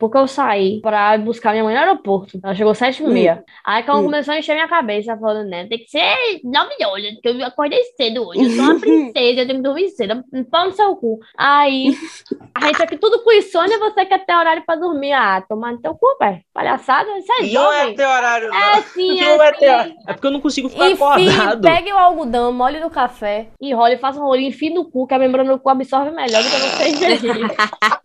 porque eu saí pra buscar minha mãe no aeroporto. Ela chegou sete e meia. Aí quando Hum. começou a encher minha cabeça, falando, né, tem que ser nove horas, porque eu acordei cedo hoje. Eu sou uma princesa, eu tenho que dormir cedo. Pau no seu cu. Aí, a gente aqui tudo com insônia, você quer ter horário pra dormir. Ah, tomar no teu cu, velho. Palhaçada, isso é Não é jovem. teu horário, não. É sim, Não é é teu sim. É porque eu não consigo ficar Enfim, acordado. pegue o algodão, molhe no café, enrole, faça um rolinho, enfie no cu, que a membrana do cu absorve melhor do que você ingerir.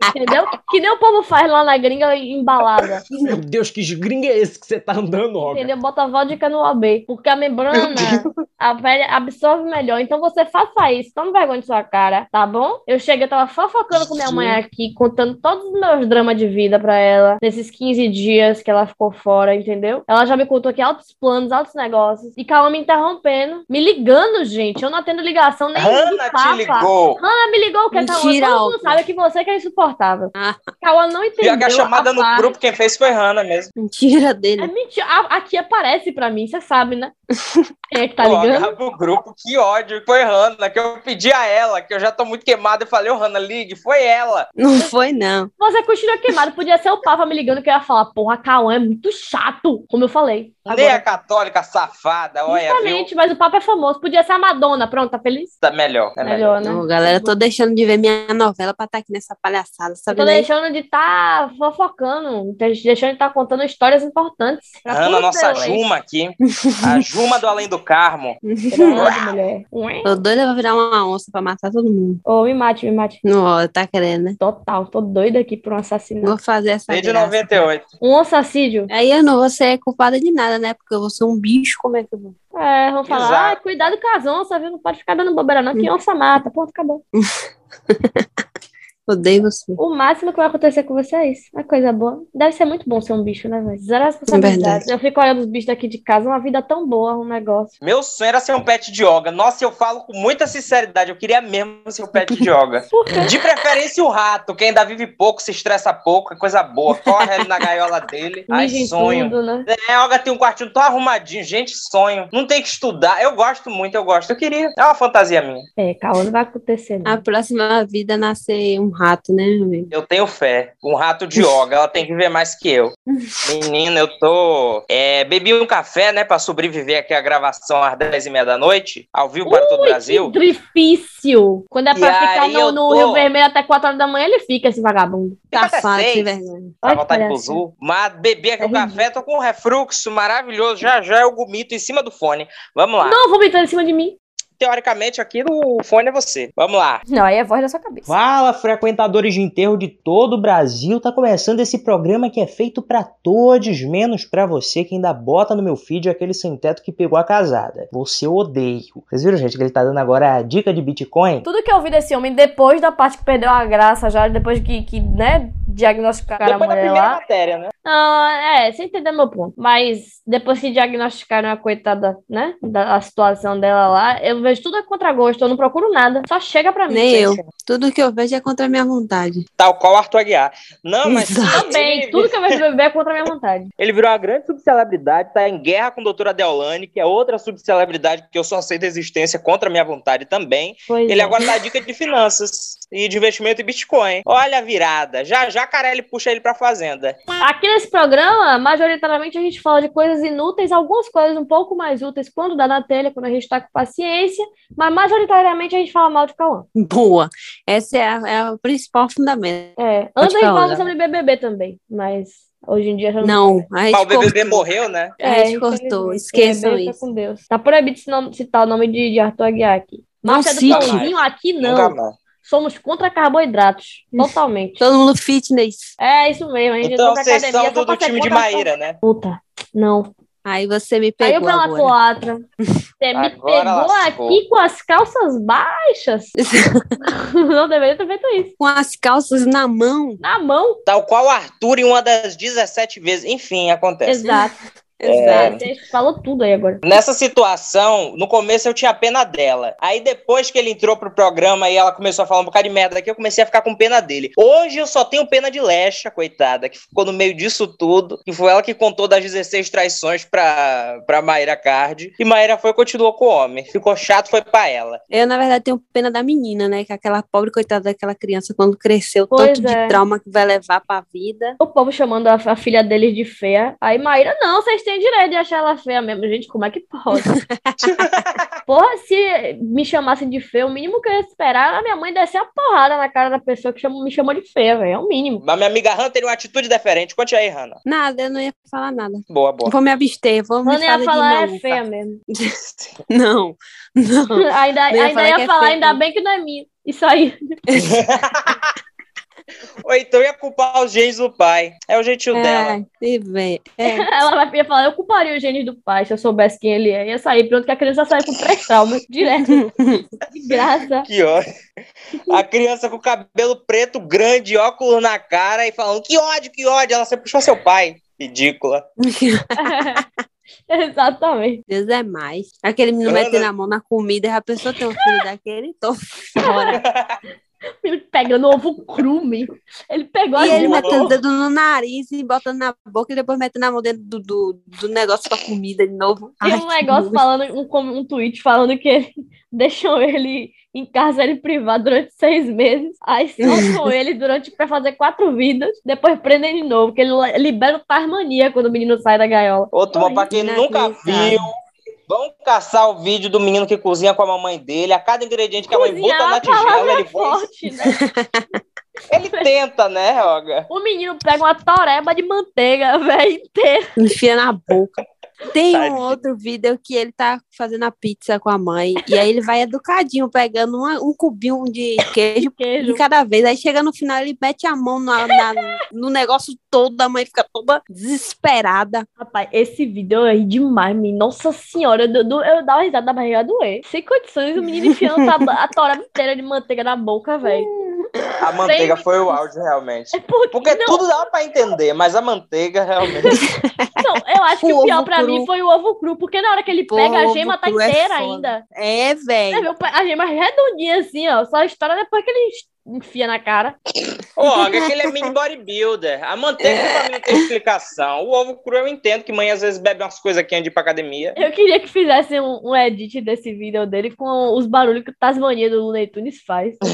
Entendeu? Que nem o povo faz lá na gringa embalada. Meu Deus, que gringa é esse que você tá andando, Olga? Entendeu? Bota vodka no AB. Porque a membrana, a pele absorve melhor. Então você faça isso. Tome vergonha de sua cara, tá bom? Eu cheguei, eu tava fofocando com minha mãe aqui, contando todos os meus dramas de vida pra ela, nesses 15 dias que ela ficou fora, entendeu? Ela já me contou aqui altos planos, altos negócios. E Calma me interrompendo, me ligando, gente. Eu não atendo ligação nem de Hanna te ligou. Hanna me ligou, que Cauã, Mentira, todo mundo sabe que você que é insuportável. Ah. Não entendeu chamada no parte. grupo, quem fez foi Hanna mesmo. Mentira É dele. mentira. A- Aqui aparece pra mim, você sabe, né? Quem é que tá Pô, ligando? o grupo, que ódio. Foi Hanna, que eu pedi a ela, que eu já tô muito queimado. Eu falei, ô Hanna, ligue, foi ela. Não foi, não. Você continua queimado. Podia ser o Papa me ligando que eu ia falar, porra, Cauã é muito chato, como eu falei. Nem a Agora, católica safada, olha, viu? justamente, mas o Papa é famoso. Podia ser a Madonna. Pronto, tá feliz? Tá melhor, é melhor. Melhor, né? Ô, galera, tô deixando de ver minha novela pra estar aqui nessa palhaçada, Eu sabe? tô né? deixando de estar fofocando, tô deixando de estar contando histórias importantes. Todos nossa. Juma aqui. A Juma do Além do Carmo. Mulher. Tô doida pra virar uma onça pra matar todo mundo. Ô, me mate, me mate. Não, tá querendo, né? Total, tô doida aqui por um assassinato. Vou fazer essa Desde graça. 98. Um ossacídio. Aí eu não vou ser culpada de nada, né? Porque eu vou ser um bicho, como é que eu vou? É, vamos falar, Exato. ah, cuidado com as onças, viu? Não pode ficar dando bobeira, não, que onça mata. Ponto, acabou. Odeio você. O máximo que vai acontecer com você é isso. É coisa boa. Deve ser muito bom ser um bicho, né, velho? Zero responsabilidade. verdade. Eu fico olhando os bichos daqui de casa, uma vida tão boa, um negócio. Meu sonho era ser um pet de yoga. Nossa, eu falo com muita sinceridade. Eu queria mesmo ser um pet de yoga. De preferência o rato, que ainda vive pouco, se estressa pouco, é coisa boa. Corre ali na gaiola dele. Ai, sonho. tudo, né? É, a Olga tem um quartinho tão arrumadinho. Gente, sonho. Não tem que estudar. Eu gosto muito, eu gosto. Eu queria. É uma fantasia minha. É, calma, não vai acontecer, não. A próxima vida é nascer um rato, né, amigo? Eu tenho fé. Um rato de yoga, ela tem que ver mais que eu. Menina, eu tô. É, bebi um café, né, pra sobreviver aqui à gravação às 10 e meia da noite, ao vivo para todo o Ui, Brasil. que difícil. Quando é E pra ficar aí no, no tô- Rio Vermelho até 4 horas da manhã, ele fica, esse vagabundo. Fica Safado, sem vergonha. Pra que pro. Zul. Mas bebi aqui É o café, tô com um refluxo maravilhoso. Já já eu gomito em cima do fone. Vamos lá. Não, vomitando em cima de mim. Teoricamente, aqui no fone é você. Vamos lá. Não, aí é a voz da sua cabeça. Fala, frequentadores de enterro de todo o Brasil. Tá começando esse programa que é feito pra todos, menos pra você que ainda bota no meu feed aquele sem teto que pegou a casada. Você eu odeio. Vocês viram, gente, que ele tá dando agora a dica de Bitcoin? Tudo que eu ouvi desse homem depois da parte que perdeu a graça, já depois que, que né, diagnosticaram Depois a da mulher primeira lá. matéria, né? Não, é, você entendeu meu ponto. Mas depois que diagnosticaram a coitada, né, da a situação dela lá, eu vejo tudo a contragosto, eu não procuro nada. Só chega pra mim. Nem eu. Tudo que eu vejo é contra a minha vontade. Tal qual Arthur Aguiar. Não, mas. Também, tudo que eu vejo bebê é contra a minha vontade. ele virou uma grande subcelebridade, tá em guerra com a doutora Deolane, que é outra subcelebridade que eu só aceito a existência contra a minha vontade também. Pois Ele é. agora dá dica de finanças e de investimento em Bitcoin. Olha a virada. Já já Carelli puxa ele pra fazenda. Aqui nesse programa, majoritariamente a gente fala de coisas inúteis, algumas coisas um pouco mais úteis quando dá na telha, quando a gente tá com paciência, mas majoritariamente a gente fala mal de Cauã. Boa. Esse é, a- é o principal fundamento. É, antes a gente falar, falava né? sobre BBB também, mas hoje em dia já não. Não, a gente o BBB cortou. morreu, né? A gente cortou. Esqueçam BBB, isso. fica com Deus. Tá proibido citar o nome de, de Arthur Aguiar aqui. Não Marcha do cite. Pãozinho aqui Nunca não. mais. Somos contra carboidratos. Totalmente. Todo mundo fitness. É isso mesmo. A gente Então pra vocês academia são do, do ser time de Maíra, né? Puta. Não. Aí você me Aí eu pegou pela agora. culatra. Você me Agora pegou lascou. aqui com as calças baixas. não deveria ter feito isso. Com as calças na mão. Na mão. Tal qual o Arthur em uma das 17 vezes. Enfim, acontece. Exato. Exato. Você falou tudo aí agora. Nessa situação, no começo eu tinha pena dela. Aí depois que ele entrou pro programa e ela começou a falar um bocado de merda aqui, eu comecei a ficar com pena dele. Hoje eu só tenho pena de Lesha, coitada, que ficou no meio disso tudo. E foi ela que contou das 16 traições pra, pra Mayra Card. E Mayra foi e continuou com o homem. Ficou chato, foi pra ela. Eu, na verdade, tenho pena da menina, né? Que é aquela pobre coitada daquela criança, quando cresceu, Pois tanto é. de trauma que vai levar pra vida. O povo chamando a, a filha deles de feia. Aí Maíra, não, vocês têm direito de achar ela feia mesmo. Gente, como é que pode? Porra, se me chamassem de feia, o mínimo que eu ia esperar era a minha mãe descer a porrada na cara da pessoa que chamou- me chamou de feia, velho. É o mínimo. Mas minha amiga Hannah teria uma atitude diferente. Conte aí, Hannah. Nada, eu não ia falar nada. Boa, boa. Vou me abster, vou me nem ia falar é feia mesmo. Não, não. ainda ia ainda falar ia que é falar, feia. ainda bem que não é minha. Isso aí. Ou então ia culpar os genes do pai. É o dela. É, se vê. É. Ela vai ia falar, eu culparia o gênio do pai se eu soubesse quem ele é. Ia sair pronto que a criança sai com três traumas, direto. De graça. Que ódio. A criança com cabelo preto, grande, óculos na cara e falando que ódio, que ódio. Ela sempre puxou seu pai. Ridícula. Exatamente. Deus é mais. Aquele menino Ana- metendo a mão na comida, já pensou ter um filho daquele? Tô fora. Ele pegando ovo crume. Ele pegou E a ele metendo o dedo no nariz e botando na boca e depois metendo a mão dentro do, do, do negócio com a comida de novo. Tem Ai, um que negócio nojo. falando, um, um tweet falando que ele- deixam ele em cárcere privado durante seis meses, aí soltam ele durante para fazer quatro vidas, depois prendem de novo, porque ele li- libera o Tasmania quando o menino sai da gaiola. Outro, bom, pra quem nunca viu, vão caçar o vídeo do menino que cozinha com a mamãe dele. A cada ingrediente que a mãe Cozinhar bota na é tigela, ele, forte, né? ele tenta, né, Roga? O menino pega uma toreba de manteiga, velho, inteira. Enfia na boca. Tem um Tadinho. outro vídeo que ele tá fazendo a pizza com a mãe. E aí ele vai educadinho, pegando uma- um cubinho de queijo de Queijo. cada vez. Aí chega no final, ele mete a mão na- na- no negócio todo, a mãe fica toda desesperada. Rapaz, esse vídeo é demais, menino. Nossa senhora, eu, eu, eu dava risada da barriga doer. Sem condições, o menino enfiando a, a toreba inteira de manteiga na boca, velho. A manteiga foi o áudio, realmente. É porque, Porque não, tudo dava pra entender, mas a manteiga realmente. não, eu acho que O o pior pra cru. mim foi o ovo cru, porque na hora que ele Pô, pega, a gema tá é inteira foda. ainda. É, É, velho. pai- a gema redondinha assim, ó. Só estoura depois que ele enfia na cara. Ô, Roga, aquele é mini bodybuilder. A manteiga pra mim não tem explicação. O ovo cru eu entendo que mãe às vezes bebe umas coisas aqui antes de ir pra academia. Eu queria que fizessem um, um edit desse vídeo dele com os barulhos que o Tasmania do Looney Tunes faz.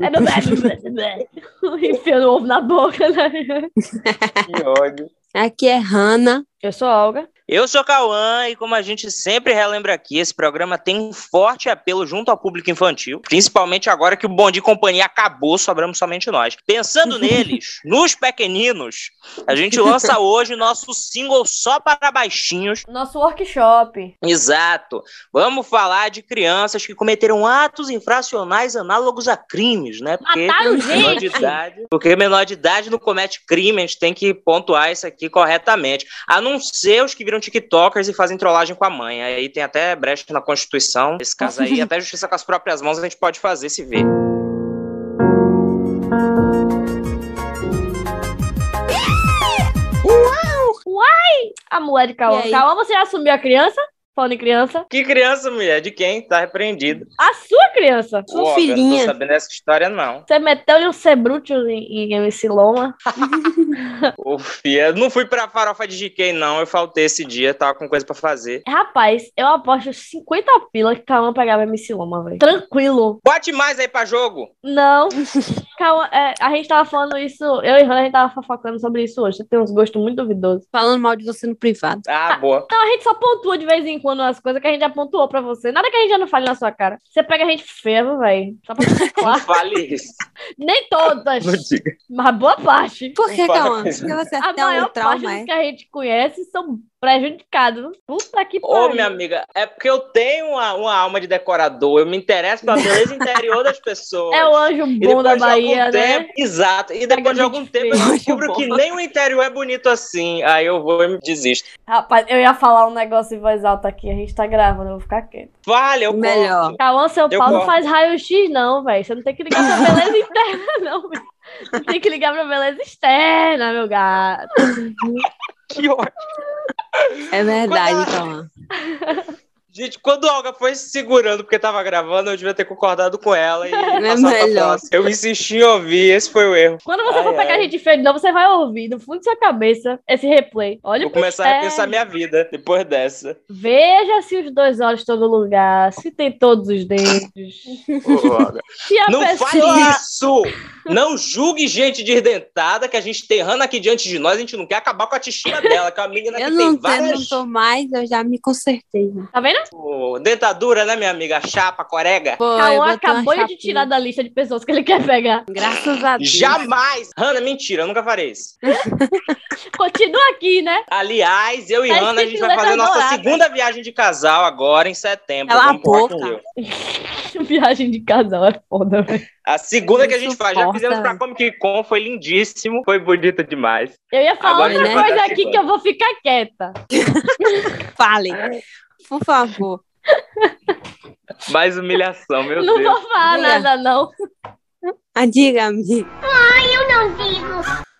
É blá, blá. Enfiando o ovo na boca, né? Que ódio. Aqui é Hannah. Eu sou Olga. Eu sou Cauã e como a gente sempre relembra aqui, esse programa tem um forte apelo junto ao público infantil, principalmente agora que o Bom de Companhia acabou, sobramos somente nós. Pensando neles, nos pequeninos, a gente lança hoje nosso single só para baixinhos. Nosso workshop. Exato. Vamos falar de crianças que cometeram atos infracionais análogos a crimes, né? Porque Mataram menor de gente. idade, porque menor de idade não comete crime, a gente tem que pontuar isso aqui corretamente. A não ser os que viram TikTokers e fazem trollagem com a mãe. Aí tem até brecha na Constituição. Nesse caso aí, até justiça com as próprias mãos a gente pode fazer se ver. A mulher de? Cauã, você já assumiu a criança? Falando em criança. Que criança, mulher? De quem? Tá repreendido. A sua criança. Sua Pô, Eu não filhinha. tô sabendo dessa história, não. Você meteu-lhe um cebrúteo em, em MC Loma. Ô, fia, não fui pra farofa de GK, não. Eu faltei esse dia, tava com coisa pra fazer. Rapaz, eu aposto 50 pila que Cauã pegava MC Loma, velho. Tranquilo. Bote mais aí pra jogo. Não. Cauã, é, a gente tava falando isso, eu e Hannah, a gente tava fofocando sobre isso hoje. Você tem uns gostos muito duvidosos. Falando mal de você no privado. Ah, boa. Então a gente só pontua de vez em quando as coisas que a gente já pontuou pra você. Nada que a gente já não fale na sua cara. Você pega a gente feia, velho. Só pra fale isso. Nem todas, Não diga. mas boa parte. Por que, isso. Porque você A tem maior parte trauma, dos é? que a gente conhece são prejudicados. Puta que Ô, pariu. minha amiga, é porque eu tenho uma, uma alma de decorador. Eu me interesso pela beleza interior das pessoas. É o anjo bom da Bahia, né? tempo, exato. E depois de algum tempo eu feia. descubro que nem o interior é bonito assim. Aí eu vou e me desisto. Rapaz, eu ia falar um negócio em voz alta aqui. A gente tá gravando, eu vou ficar quieto. Vale, eu Melhor. corto. Cauã, seu Eu pau não faz raio-x, não, velho. Você não tem que ligar pra beleza interna, não, velho. Você tem que ligar pra beleza externa, meu gato. Que ótimo. É verdade, então. Gente, quando a Olga foi se segurando porque tava gravando, eu devia ter concordado com ela e É passar pra melhor. Eu insisti em ouvir, esse foi o erro. Quando você Ai, for pegar ai. a gente feio de novo, você vai ouvir no fundo da sua cabeça esse replay. Olha Vou começar a repensar minha vida depois dessa. Veja se os dois olhos estão no lugar, se tem todos os dentes. Ô, Olga. Se a Não pessoa. fale isso! Não julgue gente desdentada que a gente terrando aqui diante de nós, a gente não quer acabar com a autoestima dela, que é uma menina Eu que não, tem eu não várias tô mais, eu já me consertei. Tá vendo? Pô, dentadura, né, minha amiga? Chapa, corega. Pô, eu Cauã acabou de chapinha. tirar da lista de pessoas que ele quer pegar. Graças a Deus. Jamais! Hanna, mentira, eu nunca farei isso. Continua aqui, né? Aliás, eu e Tá Hanna, a gente vai fazer nossa douradas. segunda viagem de casal agora em setembro. Cala a Vamos pro Rock in boca. Rio. Viagem de casal é foda, velho. A segunda que a gente faz, já suporta, fizemos pra. Comic Con, foi lindíssimo, foi bonito demais. Eu ia falar Agora outra coisa aqui que eu vou ficar quieta. Falem, por favor. Mais humilhação, meu não Deus. vou falar nada, não. Ah, diga, amiga.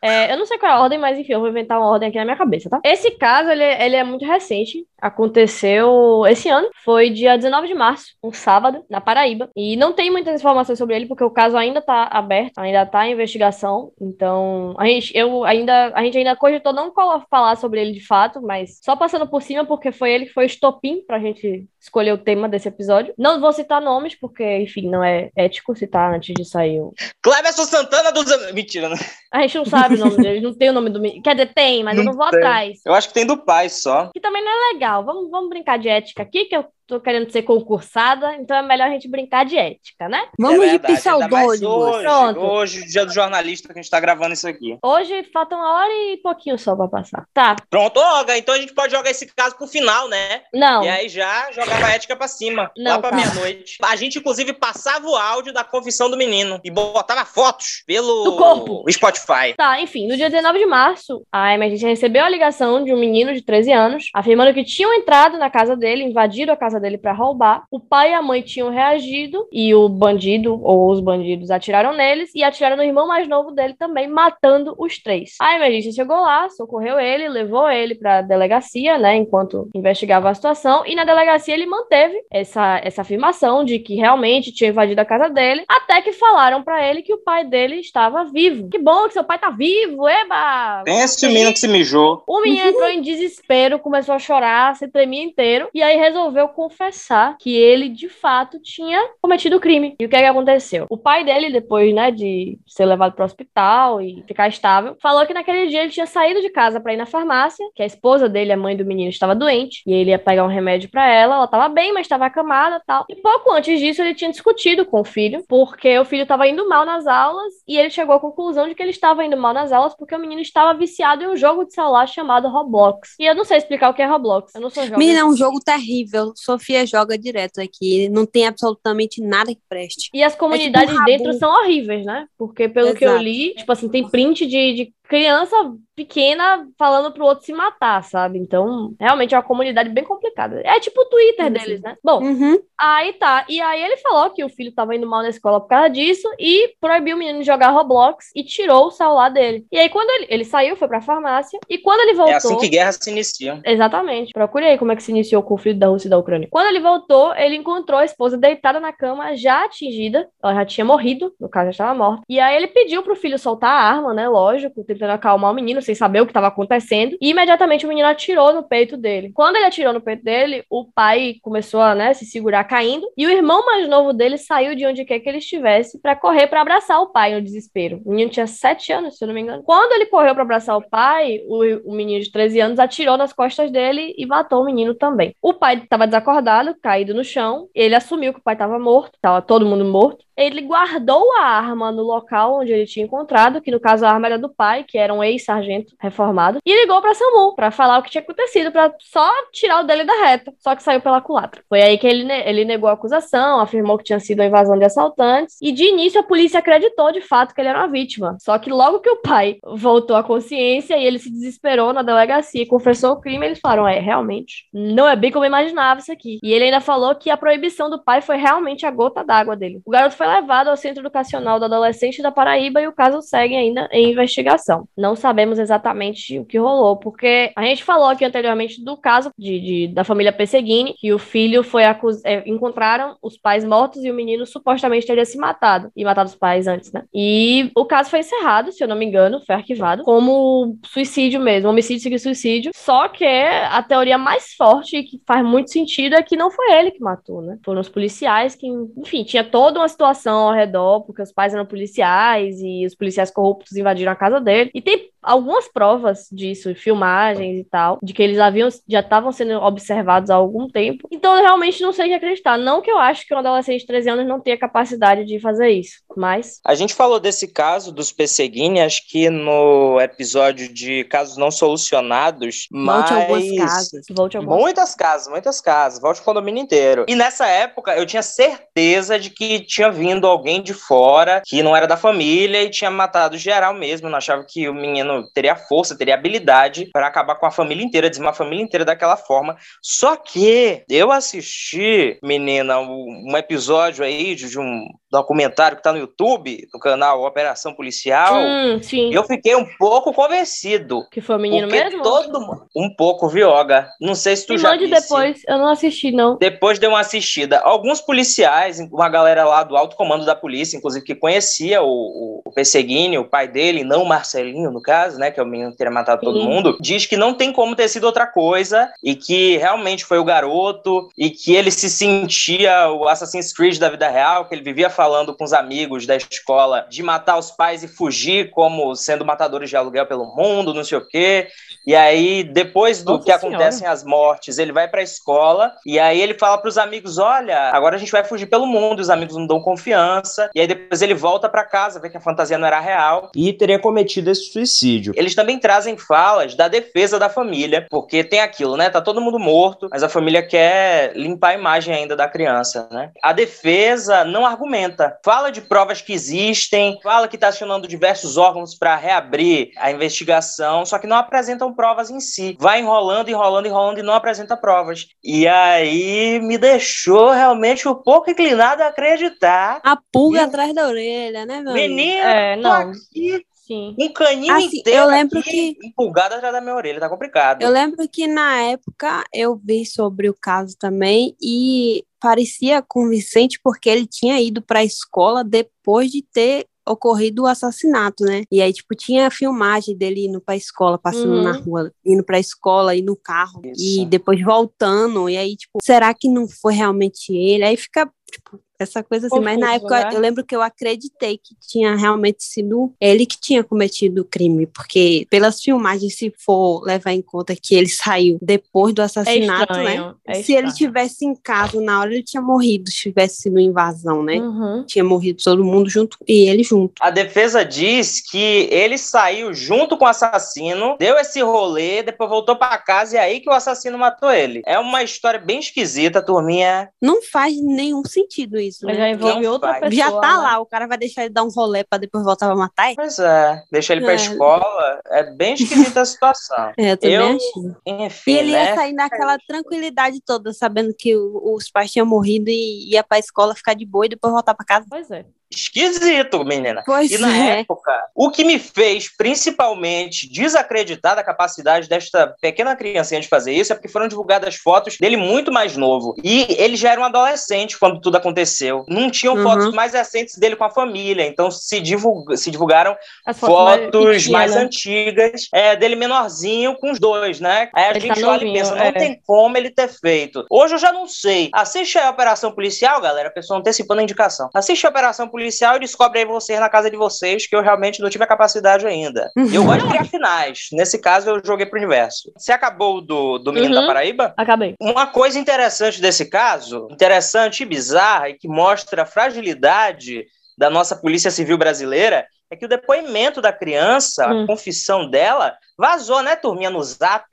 É, eu não sei qual é a ordem, mas enfim, eu vou inventar uma ordem aqui na minha cabeça, tá? Esse caso, ele, ele é muito recente. Aconteceu esse ano. Foi dia 19 de março, um sábado, na Paraíba. E não tem muitas informações sobre ele, porque o caso ainda tá aberto, ainda tá em investigação. Então, a gente, eu ainda, a gente ainda cogitou não falar sobre ele de fato, mas só passando por cima, porque foi ele que foi o estopim pra gente escolher o tema desse episódio. Não vou citar nomes, porque, enfim, não é ético citar antes de sair o, Cleberson Santana dos. Mentira, né? a gente não sabe o nome dele, não tem o nome do menino. Quer dizer, tem, mas eu Não não vou tem. atrás. Eu acho que tem do pai só. Que também não é legal. Vamos, vamos brincar de ética aqui, que eu tô querendo ser concursada, então é melhor a gente brincar de ética, né? Vamos é de pseudônimos. Hoje, Pronto. hoje, dia do jornalista que a gente tá gravando isso aqui. Hoje falta uma hora e pouquinho só pra passar. Tá, Pronto, Olga, então a gente pode jogar esse caso pro final, né? não. E aí já jogava a ética pra cima, Não, lá pra tá. meia-noite. A gente, inclusive, passava o áudio da confissão do menino e botava fotos pelo Do corpo. Spotify. Tá, enfim, no dia 19 de março, a emergência recebeu a ligação de um menino de 13 anos, afirmando que tinham entrado na casa dele, invadido a casa dele pra roubar. O pai e a mãe tinham reagido e o bandido ou os bandidos atiraram neles e atiraram no irmão mais novo dele também, matando os três. A emergência chegou lá, socorreu ele, levou ele pra delegacia, né, enquanto investigava a situação, e na delegacia ele manteve essa, essa afirmação de que realmente tinha invadido a casa dele, até que falaram pra ele que o pai dele estava vivo. Que bom que seu pai tá vivo, eba! Pensa o menino que se mijou. O menino entrou em desespero, começou a chorar, se tremia inteiro, e aí resolveu confessar que ele, de fato, tinha cometido o crime. E o que é que aconteceu? O pai dele, depois, né, de ser levado para o hospital e ficar estável, falou que naquele dia ele tinha saído de casa para ir na farmácia, que a esposa dele, a mãe do menino, estava doente, e ele ia pegar um remédio para ela, ela estava bem, mas estava acamada e tal. E pouco antes disso, ele tinha discutido com o filho, porque o filho estava indo mal nas aulas, e ele chegou à conclusão de que ele estava indo mal nas aulas porque o menino estava viciado em um jogo de celular chamado Roblox. E eu não sei explicar o que é Roblox. Eu não sou jovem. Menina, é um jogo terrível. Sofia joga direto aqui. Não tem absolutamente nada que preste. E as comunidades tipo um dentro são horríveis, né? Porque pelo que eu Exato. li, tipo assim, tem print de, de criança pequena falando pro outro se matar, sabe? Então, realmente é uma comunidade bem complicada. É tipo o Twitter deles, sim. né? Bom, Uhum. aí tá. E aí ele falou que o filho tava indo mal na escola por causa disso e proibiu o menino de jogar Roblox e tirou o celular dele. E aí quando ele, ele saiu, foi pra farmácia e quando ele voltou... É assim que guerra se inicia. Exatamente. Procure aí como é que se iniciou o conflito da Rússia e da Ucrânia. Quando ele voltou, ele encontrou a esposa deitada na cama, já atingida. Ela já tinha morrido, no caso, já estava morta. E aí ele pediu pro filho soltar a arma, né? Lógico, tentando acalmar o menino, sem saber o que estava acontecendo. E imediatamente o menino atirou no peito dele. Quando ele atirou no peito dele, o pai começou a né, se segurar caindo. E o irmão mais novo dele saiu de onde quer que ele estivesse para correr para abraçar o pai no desespero. O menino tinha 7 anos, se eu não me engano. Quando ele correu para abraçar o pai, o, o menino de 13 anos atirou nas costas dele e matou o menino também. O pai estava desacordado, caído no chão. Ele assumiu que o pai estava morto, estava todo mundo morto. Ele guardou a arma no local onde ele tinha encontrado, que no caso a arma era do pai, que era um ex-sargento reformado, e ligou para SAMU para falar o que tinha acontecido, para só tirar o dele da reta, só que saiu pela culatra. Foi aí que ele, ne- ele negou a acusação, afirmou que tinha sido uma invasão de assaltantes, e de início a polícia acreditou de fato que ele era uma vítima. Só que logo que o pai voltou à consciência e ele se desesperou na delegacia e confessou o crime, eles falaram: é, realmente, não é bem como eu imaginava isso aqui. E ele ainda falou que a proibição do pai foi realmente a gota d'água dele. O garoto foi levado ao Centro Educacional do Adolescente da Paraíba e o caso segue ainda em investigação. Não sabemos exatamente o que rolou, porque a gente falou aqui anteriormente do caso de, de da família Pesseguini, que o filho foi acusado, é, encontraram os pais mortos e o menino supostamente teria se matado, e matado os pais antes, né? E o caso foi encerrado, se eu não me engano, foi arquivado, como suicídio mesmo, homicídio seguido suicídio, só que a teoria mais forte e que faz muito sentido é que não foi ele que matou, né? Foram os policiais que, enfim, tinha toda uma situação ao redor, porque os pais eram policiais e os policiais corruptos invadiram a casa dele. E tem algumas provas disso, filmagens e tal, de que eles haviam já estavam sendo observados há algum tempo. Então eu realmente não sei o que acreditar. Não que eu acho que um adolescente de 13 anos não tenha capacidade de fazer isso, mas a gente falou desse caso dos Pesseguini, acho que no episódio de casos não solucionados, Volte mas algumas casas. volte algumas. Muitas casas, muitas casas. Volte o condomínio inteiro. E nessa época eu tinha certeza de que tinha vindo alguém de fora que não era da família e tinha matado geral mesmo. Eu não achava que o menino teria força, teria habilidade para acabar com a família inteira, dizimar a família inteira daquela forma. Só que eu assisti, menina, um um episódio aí de, de um documentário que tá no YouTube, no canal Operação Policial. Hum, sim. E eu fiquei um pouco convencido. Que foi o menino mesmo? todo mundo. Um pouco, Vioga. Não sei se tu Me já mande depois, eu não assisti, não. Depois deu uma assistida. Alguns policiais, uma galera lá do alto comando da polícia, inclusive que conhecia o, o, o Pesseguini, o pai dele, não o Marcelinho, no caso, né, que é o menino que teria matado todo Sim. mundo, diz que não tem como ter sido outra coisa e que realmente foi o garoto e que ele se sentia o Assassin's Creed da vida real, que ele vivia falando com os amigos da escola de matar os pais e fugir como sendo matadores de aluguel pelo mundo, não sei o quê. E aí, depois do Nossa que Senhora. acontecem as mortes, ele vai pra escola e aí ele fala pros amigos: Olha, agora a gente vai fugir pelo mundo. Os amigos não dão confiança. E aí depois ele volta pra casa, vê que a fantasia não era real. E teria cometido esse suicídio. Eles também trazem falas da defesa da família, porque tem aquilo, né? Tá todo mundo morto, mas a família quer limpar a imagem ainda da criança, né? A defesa não argumenta. Fala de provas que existem, fala que tá acionando diversos órgãos para reabrir a investigação, só que não apresentam provas em si. Vai enrolando, enrolando, enrolando e não apresenta provas. E aí me deixou realmente um pouco inclinado a acreditar. A pulga E- atrás da orelha, né, meu? Menino, É, tô não. aqui Sim. um caninho Assim, inteiro eu lembro aqui, empolgado atrás da minha orelha, tá complicado. Eu lembro que na época eu vi sobre o caso também e parecia convincente porque ele tinha ido para a escola depois de ter ocorrido o assassinato, né? E aí, tipo, tinha filmagem dele indo pra escola, passando Uhum. na rua, indo pra escola, e no carro, Isso. e depois voltando, e aí, tipo, será que não foi realmente ele? Aí fica, tipo, essa coisa assim, mas na Confuso, época né? eu lembro que eu acreditei que tinha realmente sido ele que tinha cometido o crime, porque pelas filmagens, se for levar em conta que ele saiu depois do É assassinato, né? estranho. é Se ele tivesse em casa na hora, ele tinha morrido, se tivesse sido invasão, né? Uhum. Tinha morrido todo mundo junto e ele junto. A defesa diz que ele saiu junto com o assassino, deu esse rolê, depois voltou pra casa e é aí que o assassino matou ele. É uma história bem esquisita, turminha. Não faz nenhum sentido isso, Mas né? já envolve Não outra faz. pessoa. Já tá né? lá, o cara vai deixar ele dar um rolê pra depois voltar pra matar? ele? Pois é, deixa ele pra É. escola. É bem esquisita a situação. É, eu também Eu- achei. Enfim, E ele né? ia sair naquela tranquilidade toda, sabendo que o- os pais tinham morrido e ia pra escola ficar de boa e depois voltar pra casa. Pois é. Esquisito, menina. Pois E na é. época, o que me fez principalmente desacreditar da capacidade desta pequena criancinha de fazer isso é porque foram divulgadas fotos dele muito mais novo. E ele já era um adolescente quando tudo aconteceu. Não tinham Uhum. fotos mais recentes dele com a família. Então se, divulga- se divulgaram As fotos mais, pequenas. antigas é, dele menorzinho com os dois, né? Aí a Ele gente tá olha e pensa, não é. tem como ele ter feito. Hoje eu já não sei. Assiste a Operação Policial, galera, a pessoa antecipando a indicação. Assiste a Operação Policial e descobre aí vocês na casa de vocês, que eu realmente não tive a capacidade ainda. Uhum. Eu gosto de criar finais. Nesse caso, eu joguei pro universo. Você acabou do, do Menino Uhum. da Paraíba? Acabei. Uma coisa interessante desse caso, interessante e bizarra, e que mostra a fragilidade da nossa Polícia Civil brasileira, é que o depoimento da criança, Hum. a confissão dela, Vazou, né, turminha, no zap?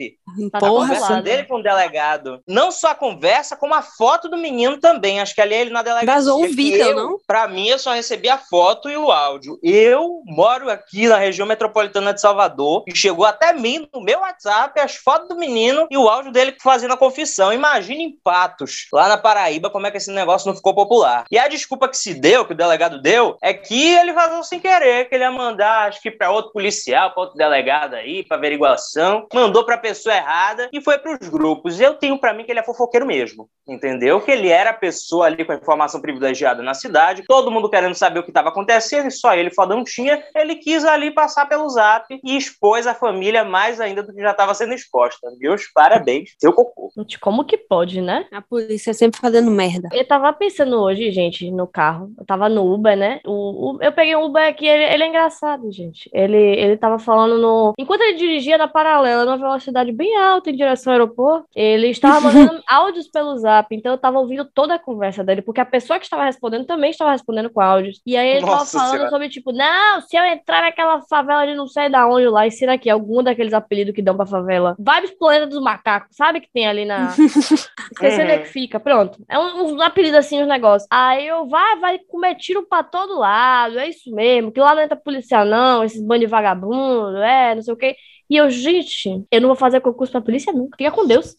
Tá A Porra, conversa Vazado. dele com o delegado. Não só a conversa, como a foto do menino também. Acho que ali ele na delegacia. Vazou um que vídeo, eu, não? Pra mim, eu só recebi a foto e o áudio. Eu moro aqui na região metropolitana de Salvador e chegou até mim no meu WhatsApp as fotos do menino e o áudio dele fazendo a confissão. Imagina em Patos, lá na Paraíba, como é que esse negócio não ficou popular. E a desculpa que se deu, que o delegado deu, é que ele vazou sem querer, que ele ia mandar, acho que pra outro policial, pra outro delegado aí, pra averiguação. Mandou pra pessoa errada e foi pros grupos. Eu tenho pra mim que ele é fofoqueiro mesmo, entendeu? Que ele era a pessoa ali com a informação privilegiada na cidade, todo mundo querendo saber o que estava acontecendo e só ele fodão tinha. Ele quis ali passar pelo zap e expôs a família mais ainda do que já estava sendo exposta. Meus parabéns, seu cocô. Gente, como que pode, né? A polícia sempre fazendo merda. Eu tava pensando hoje, gente, no carro. Eu tava no Uber, né? O, o- eu peguei um Uber aqui, ele, ele é engraçado, gente. Ele, ele tava falando no. Enquanto ele dirigia na paralela, numa velocidade bem alta em direção ao aeroporto, ele estava mandando áudios pelo zap. Então eu tava ouvindo toda a conversa dele, porque a pessoa que estava respondendo também estava respondendo com áudios. E aí ele tava Nossa falando Senhora. sobre, tipo, não, se eu entrar naquela favela de não sei da onde lá, e será que algum daqueles apelidos que dão pra favela? Vibes Planeta dos Macacos, sabe que tem ali na. Esqueci onde é que fica. Pronto. É um- uns apelidos assim, os negócios. Aí eu, vai, vai comer tiro pra todo lado. É isso mesmo. Que lá não entra polícia, não. Esses bandos de vagabundo, é, não sei o quê. E eu, gente, eu não vou fazer concurso pra polícia nunca. Fica com Deus.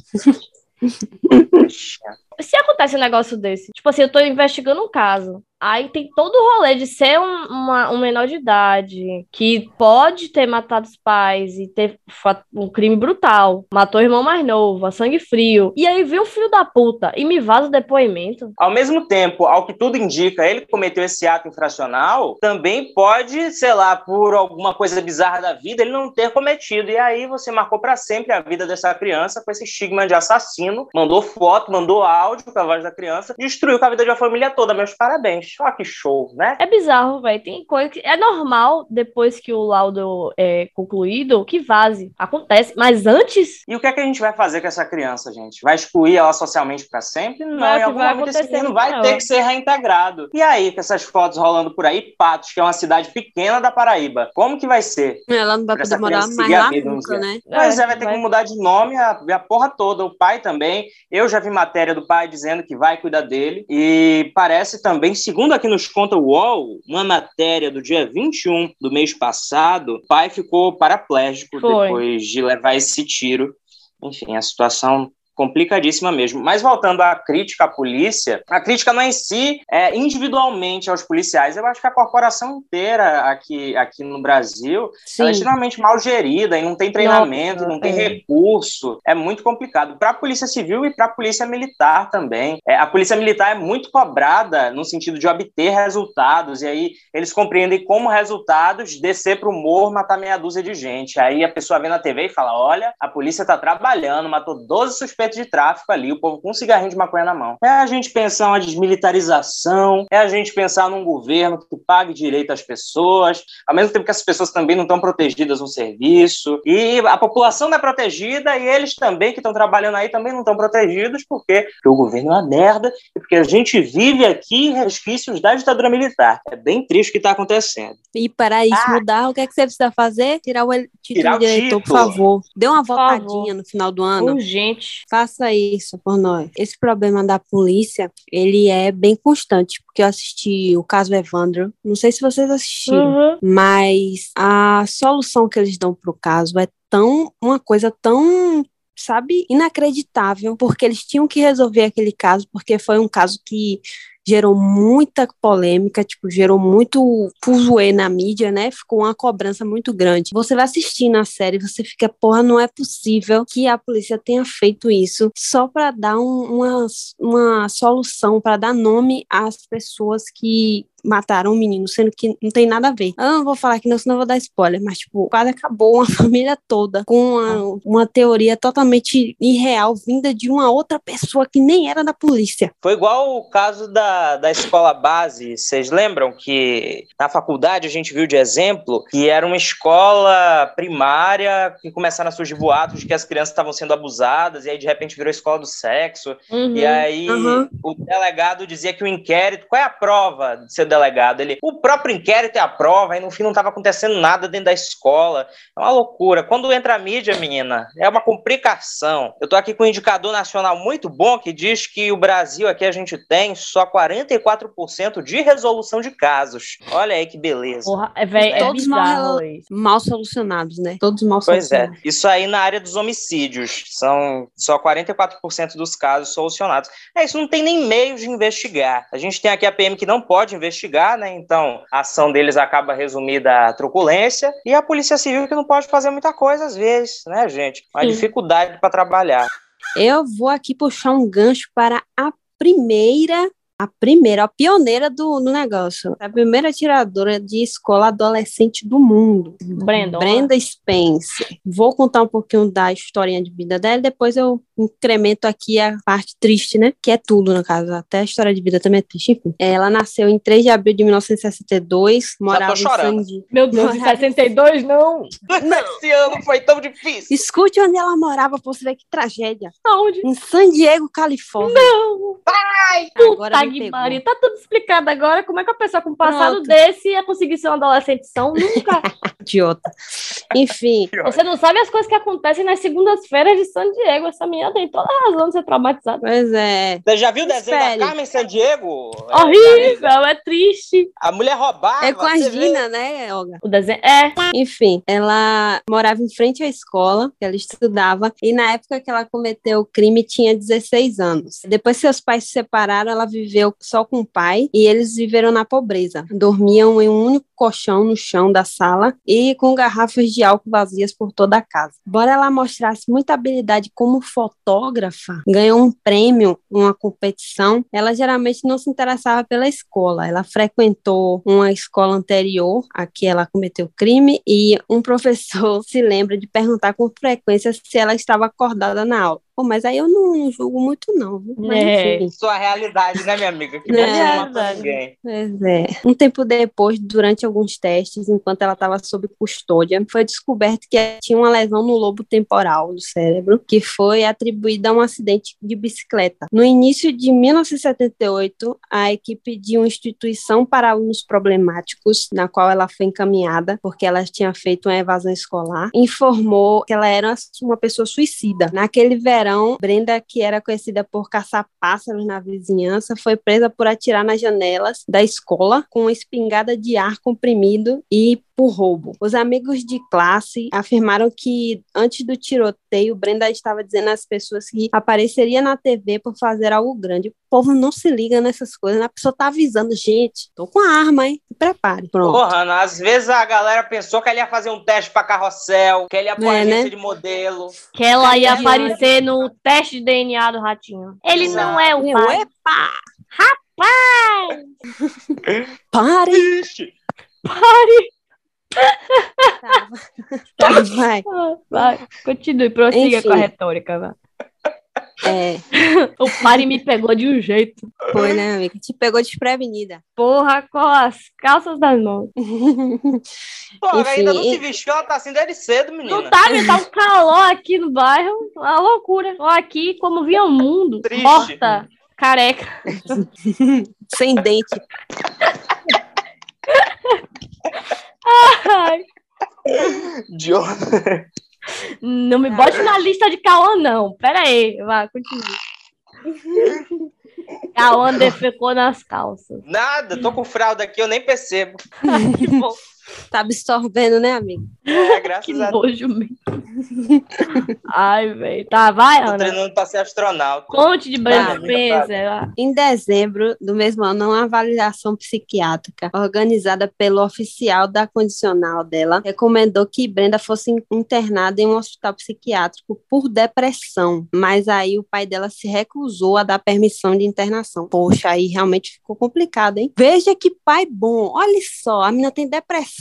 Se acontece um negócio desse, tipo assim, eu tô investigando um caso. Aí tem todo o rolê de ser um, uma- um menor de idade que pode ter matado os pais e ter um crime brutal. Matou o irmão mais novo, a sangue frio. E aí vem o filho da puta e me vaza o depoimento. Ao mesmo tempo, ao que tudo indica, ele cometeu esse ato infracional, também pode, sei lá, por alguma coisa bizarra da vida, ele não ter cometido. E aí você marcou pra sempre a vida dessa criança com esse estigma de assassino, mandou foto, mandou áudio com a voz da criança, destruiu com a vida de uma família toda. Meus parabéns. Olha que show, né? É bizarro, velho. Tem coisa que. É normal, depois que o laudo é concluído, que vaze. Acontece. Mas antes. E o que é que a gente vai fazer com essa criança, gente? Vai excluir ela socialmente pra sempre? Não, Vai, em o que algum vai momento esse acontecer menino vai ter que ser reintegrado. E aí, com essas fotos rolando por aí, Patos, que é uma cidade pequena da Paraíba, como que vai ser? Ela não vai poder morar mais seguir a lá vida, nunca, né? Pois é, É, vai ter vai- que mudar de nome a, a porra toda. O pai também. Eu já vi matéria do pai dizendo que vai cuidar dele. E parece também, segundo aqui nos conta o UOL, uma matéria do dia 21 do mês passado, o pai ficou paraplégico Foi. depois de levar esse tiro. Enfim, a situação complicadíssima mesmo. Mas voltando à crítica à polícia, a crítica não é em si, é individualmente aos policiais. Eu acho que a corporação inteira aqui, aqui no Brasil é extremamente mal gerida e não tem treinamento, Nossa, não tem é. recurso. É muito complicado para a Polícia Civil e para a Polícia Militar também. É, a Polícia Militar é muito cobrada no sentido de obter resultados, e aí eles compreendem como resultados descer para o morro, matar meia dúzia de gente. Aí a pessoa vê na TV e fala: olha, a polícia está trabalhando, matou 12 suspeitos de tráfico ali, o povo com um cigarrinho de maconha na mão. É a gente pensar uma desmilitarização, é a gente pensar num governo que pague direito às pessoas, ao mesmo tempo que as pessoas também não estão protegidas no serviço, e a população não é protegida, e eles também que estão trabalhando aí também não estão protegidos, porque, porque o governo é uma merda, e porque a gente vive aqui resquícios da ditadura militar. É bem triste o que está acontecendo. E para isso Ah. mudar, o que é que você precisa fazer? Tirar o título Tirar o de eleitor, por favor. Dê uma Por votadinha no final do ano. Urgente. Faça isso por nós. Esse problema da polícia, ele é bem constante, porque eu assisti o caso Evandro. Não sei se vocês assistiram, Uhum. mas a solução que eles dão pro caso é tão uma coisa tão sabe, inacreditável, porque eles tinham que resolver aquele caso, porque foi um caso que gerou muita polêmica, tipo, gerou muito fuzuê na mídia, né? Ficou uma cobrança muito grande. Você vai assistindo a série, você fica, porra, não é possível que a polícia tenha feito isso só para dar um- uma, uma solução, para dar nome às pessoas que mataram o menino, sendo que não tem nada a ver. Eu não vou falar aqui não, senão eu vou dar spoiler, mas, tipo, quase acabou uma família toda com uma, uma teoria totalmente irreal, vinda de uma outra pessoa que nem era da polícia. Foi igual o caso da, da escola base. Vocês lembram que na faculdade a gente viu de exemplo que era uma escola primária que começaram a surgir boatos de que as crianças estavam sendo abusadas e aí de repente virou escola do sexo. Uhum. E aí Uhum. o delegado dizia que o inquérito, qual é a prova de ser delegado. Ele, o próprio inquérito é a prova, e no fim não estava acontecendo nada dentro da escola. É uma loucura. Quando entra a mídia, menina, é uma complicação. Eu tô aqui com um indicador nacional muito bom que diz que o Brasil aqui a gente tem só 44% de resolução de casos. Olha aí que beleza. Porra, é, véi, é Todos bizarro mal-. Mal solucionados, né? Todos mal Pois é, solucionados. isso aí na área dos homicídios, são só 44% dos casos solucionados. É, isso não tem nem meio de investigar. A gente tem aqui a PM que não pode investigar, né? Então a ação deles acaba resumida à truculência, e a Polícia Civil que não pode fazer muita coisa às vezes, né, gente? Uma Sim. dificuldade para trabalhar. Eu vou aqui puxar um gancho para a primeira, a primeira, a pioneira do, do negócio. A primeira tiradora de escola adolescente do mundo. Brandon. Brenda Spencer. Vou contar um pouquinho da historinha de vida dela, depois eu incremento aqui a parte triste, né? Que é tudo, no caso. Até a história de vida também é triste. Enfim. Ela nasceu em 3 de abril de 1962, morava em chorando. Sandy. Meu Deus, em 62 não. Esse ano foi tão difícil. Escute onde ela morava, pra você ver que tragédia. Aonde? Em San Diego, Califórnia. Não. Agora Tá tudo explicado agora. Como é que a pessoa com um passado Pronto. desse ia conseguir ser uma adolescente são? Nunca. Idiota. Enfim, Você não sabe as coisas que acontecem nas segundas-feiras de San Diego. Essa menina tem toda a razão de ser traumatizada. pois é. Você já viu o desenho Espere. da Carmen Sandiego? Horrível, é triste. A mulher roubava. É com a você vê? Gina, né, Olga? O desenho. É. Enfim, ela morava em frente à escola que ela estudava e na época que ela cometeu o crime tinha 16 anos. Depois que seus pais se separaram, ela viveu só com o pai e eles viveram na pobreza. Dormiam em um único colchão no chão da sala e com garrafas de álcool vazias por toda a casa. Embora ela mostrasse muita habilidade como fotógrafa, ganhou um prêmio, uma competição, ela geralmente não se interessava pela escola. Ela frequentou uma escola anterior a que ela cometeu crime e um professor se lembra de perguntar com frequência se ela estava acordada na aula. Pô, mas aí eu não, não julgo muito, não. Mas, É. enfim. Sua realidade, né, minha amiga? Que É não verdade. ninguém. Pois é. Um tempo depois, durante alguns testes, enquanto ela estava sob custódia, foi descoberto que ela tinha uma lesão no lobo temporal do cérebro, que foi atribuída a um acidente de bicicleta. No início de 1978, a equipe de uma instituição para alunos problemáticos, na qual ela foi encaminhada, porque ela tinha feito uma evasão escolar, informou que ela era uma pessoa suicida. Naquele verão, Brenda, que era conhecida por caçar pássaros na vizinhança, foi presa por atirar nas janelas da escola com uma espingarda de ar comprimido e por roubo. Os amigos de classe afirmaram que antes do tiroteio, Brenda estava dizendo às pessoas que apareceria na TV por fazer algo grande. O povo não se liga nessas coisas, né? a pessoa tá avisando, gente, tô com a arma, hein? Se prepare. Pronto. Porra, Ana, às vezes a galera pensou que ela ia fazer um teste pra carrossel, que ela ia pôr É, agência né? de modelo. Que ela ia É, aparecer no teste de DNA do ratinho. Ele não é o pai. epa, Pai! pare! Ixi. Pare! Tá, tá, vai. Vai, continue, prossiga Enfim. com a retórica. Vai. É, O pare me pegou de um jeito. foi, né, amiga? Te pegou desprevenida. Porra, com as calças das mãos. Porra, Enfim, ainda não se vestiu, ela tá assim desde cedo, menina. Não tá, menina, tá um calor aqui no bairro. Uma loucura. Tô aqui, como via o mundo. Triste. Morta, careca. Sem dente. Ai, Idiota. Não me bote na lista de Cauã, não. Pera aí, vai, continue. Cauã defecou nas calças. Nada, tô com fralda aqui, eu nem percebo. Que bom, Tá absorvendo, né, amiga? É, graças que a Deus. mesmo. Ai, velho. Tá, vai, Tô Ana. treinando pra ser astronauta. Conte de Brenda Tá, vai. Em dezembro do mesmo ano, uma avaliação psiquiátrica organizada pelo oficial da condicional dela recomendou que Brenda fosse internada em um hospital psiquiátrico por depressão, mas aí o pai dela se recusou a dar permissão de internação. Poxa, aí realmente ficou complicado, hein? Veja que pai bom. Olha só, a menina tem depressão,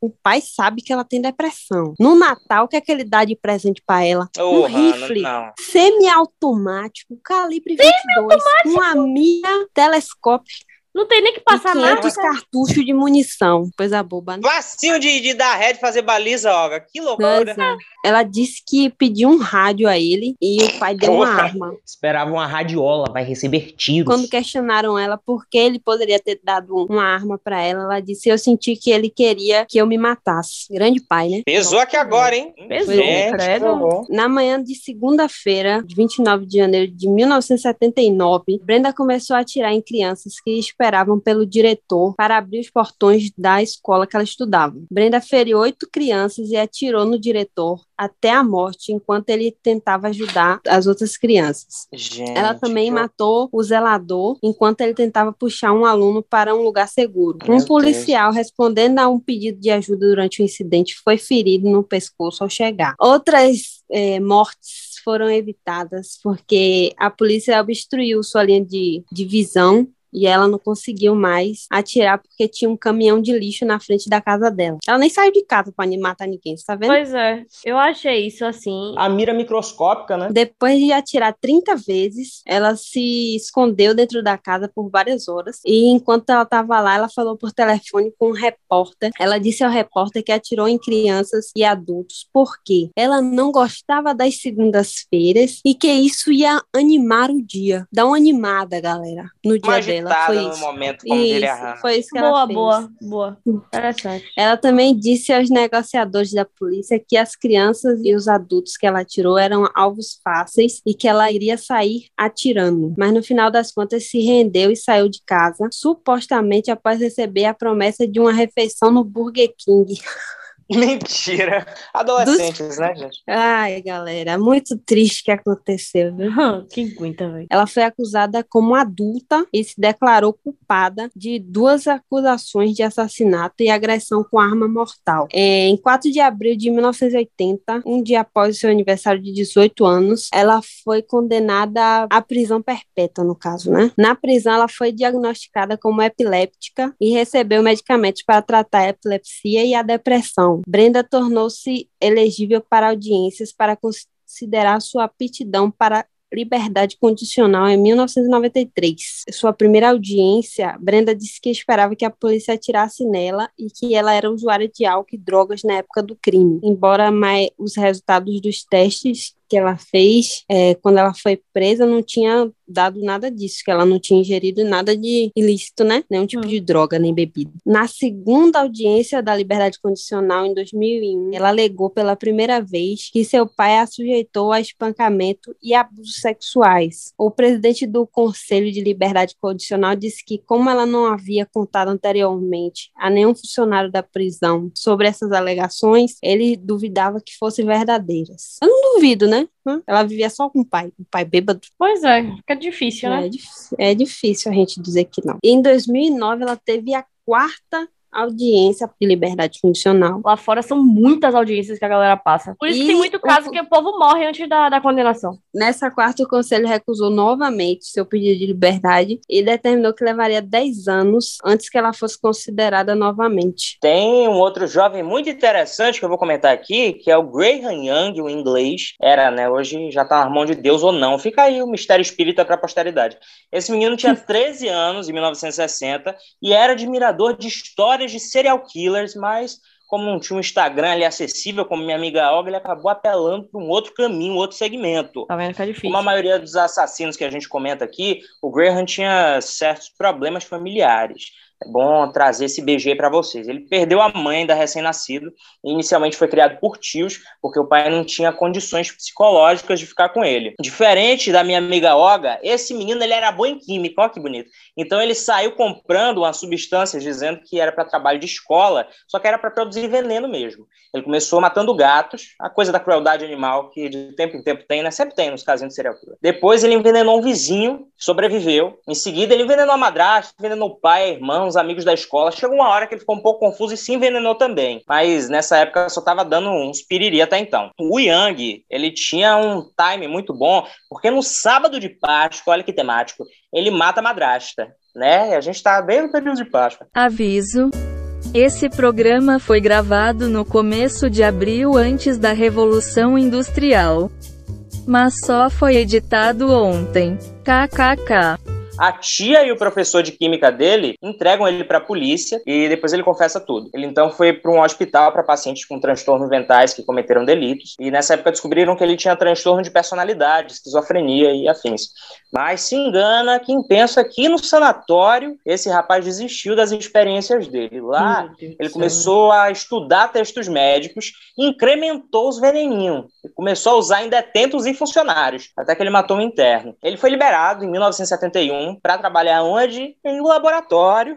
o pai sabe que ela tem depressão. No Natal, o que é que ele dá de presente para ela? Ô, um rifle semiautomático, calibre 22, uma mira telescópio. Não tem nem que passar e 500 nada. cartuchos de munição. Coisa boba, né? Facinho de, de dar ré, de fazer baliza, Olga. Que loucura. Nossa. Ela disse que pediu um rádio a ele e o pai deu uma arma. Esperava uma radiola, vai receber tiros. Quando questionaram ela por que ele poderia ter dado uma arma pra ela, ela disse: Eu senti que ele queria que eu me matasse. Grande pai, né? Pesou aqui agora, hein? Pesou, Gente, credo. Na manhã de segunda-feira, de 29 de janeiro de 1979, Brenda começou a atirar em crianças que esperavam pelo diretor para abrir os portões da escola que ela estudava. Brenda feriu oito crianças e atirou no diretor até a morte enquanto ele tentava ajudar as outras crianças. Gente, Ela também matou o zelador enquanto ele tentava puxar um aluno para um lugar seguro. Meu um policial, respondendo a um pedido de ajuda durante o incidente, foi ferido no pescoço ao chegar. Outras eh, mortes foram evitadas porque a polícia obstruiu sua linha de, de visão. E ela não conseguiu mais atirar porque tinha um caminhão de lixo na frente da casa dela. Ela nem saiu de casa para matar ninguém, você tá vendo? Pois é, eu achei isso assim. A mira microscópica, né? Depois de atirar 30 vezes, ela se escondeu dentro da casa por várias horas. E enquanto ela estava lá, ela falou por telefone com um repórter. Ela disse ao repórter que atirou em crianças e adultos porque ela não gostava das segundas-feiras e que isso ia animar o dia. Dar uma animada, galera, no dia Mais dela. agitada Foi no isso. momento, como diria Isso, Hannah. foi isso que Boa, ela fez. boa, boa. Interessante. Ela também disse aos negociadores da polícia que as crianças e os adultos que ela atirou eram alvos fáceis e que ela iria sair atirando. Mas no final das contas se rendeu e saiu de casa, supostamente após receber a promessa de uma refeição no Burger King. Mentira. Adolescentes, né, gente? Ai, galera, muito triste que aconteceu, viu? que aguenta, velho. Ela foi acusada como adulta e se declarou culpada de duas acusações de assassinato e agressão com arma mortal. É, em 4 de abril de 1980, um dia após o seu aniversário de 18 anos, ela foi condenada à prisão perpétua, no caso, né? Na prisão, ela foi diagnosticada como epiléptica e recebeu medicamentos para tratar a epilepsia e a depressão. Brenda tornou-se elegível para audiências para considerar sua aptidão para liberdade condicional em 1993. Sua primeira audiência, Brenda disse que esperava que a polícia atirasse nela e que ela era usuária de álcool e drogas na época do crime. Embora mais, os resultados dos testes que ela fez é, quando ela foi presa não tinha dado nada disso, que ela não tinha ingerido nada de ilícito, né? Nenhum tipo Hum. de droga, nem bebida. Na segunda audiência da liberdade condicional, em 2001, ela alegou pela primeira vez que seu pai a sujeitou a espancamento e abusos sexuais. O presidente do Conselho de Liberdade Condicional disse que, como ela não havia contado anteriormente a nenhum funcionário da prisão sobre essas alegações, ele duvidava que fossem verdadeiras. Eu não duvido, né? Hã? Ela vivia só com o pai, um pai bêbado. Pois é, fica difícil, né? É, é difícil a gente dizer que não. Em 2009, ela teve a quarta audiência de liberdade condicional. Lá fora são muitas audiências que a galera passa. Por isso que E tem muito caso o- que o povo morre antes da, da condenação. Nessa quarta, o conselho recusou novamente seu pedido de liberdade e determinou que levaria 10 anos antes que ela fosse considerada novamente. Tem um outro jovem muito interessante que eu vou comentar aqui, que é o Graham Young, o inglês. Era, né? Hoje já tá na mão de Deus ou não. Fica aí o mistério espírita para a posteridade. Esse menino tinha 13 anos, em 1960, e era admirador de histórias de serial killers, mas como não tinha um Instagram ali acessível, como minha amiga Olga, ele acabou apelando para um outro caminho, um outro segmento. Tá vendo que é difícil. Como a maioria dos assassinos que a gente comenta aqui, o Graham tinha certos problemas familiares. É bom trazer esse BG para vocês. Ele perdeu a mãe da recém-nascido e inicialmente foi criado por tios, porque o pai não tinha condições psicológicas de ficar com ele. Diferente da minha amiga Olga, esse menino ele era bom em química, olha que bonito. Então ele saiu comprando uma substância dizendo que era para trabalho de escola, só que era para produzir veneno mesmo. Ele começou matando gatos, a coisa da crueldade animal que de tempo em tempo tem, né? Sempre tem nos casinhos de serial killer. Depois ele envenenou um vizinho, sobreviveu. Em seguida ele envenenou a madrasta, envenenou o pai, a os amigos da escola. Chegou uma hora que ele ficou um pouco confuso e se envenenou também. Mas nessa época só tava dando uns piriri até então. O Yang, ele tinha um time muito bom, porque no sábado de Páscoa, olha que temático, ele mata a madrasta, né? A gente tá bem no período de Páscoa. Aviso: esse programa foi gravado no começo de abril antes da Revolução Industrial. Mas só foi editado ontem. KKK. A tia e o professor de química dele entregam ele para a polícia e depois ele confessa tudo. Ele então foi para um hospital para pacientes com transtornos mentais que cometeram delitos e nessa época descobriram que ele tinha transtorno de personalidade, esquizofrenia e afins. Mas se engana quem pensa que no sanatório esse rapaz desistiu das experiências dele. Lá ele começou a estudar textos médicos, incrementou os veneninhos, começou a usar em detentos e funcionários, até que ele matou um interno. Ele foi liberado em 1971 para trabalhar onde? Em um laboratório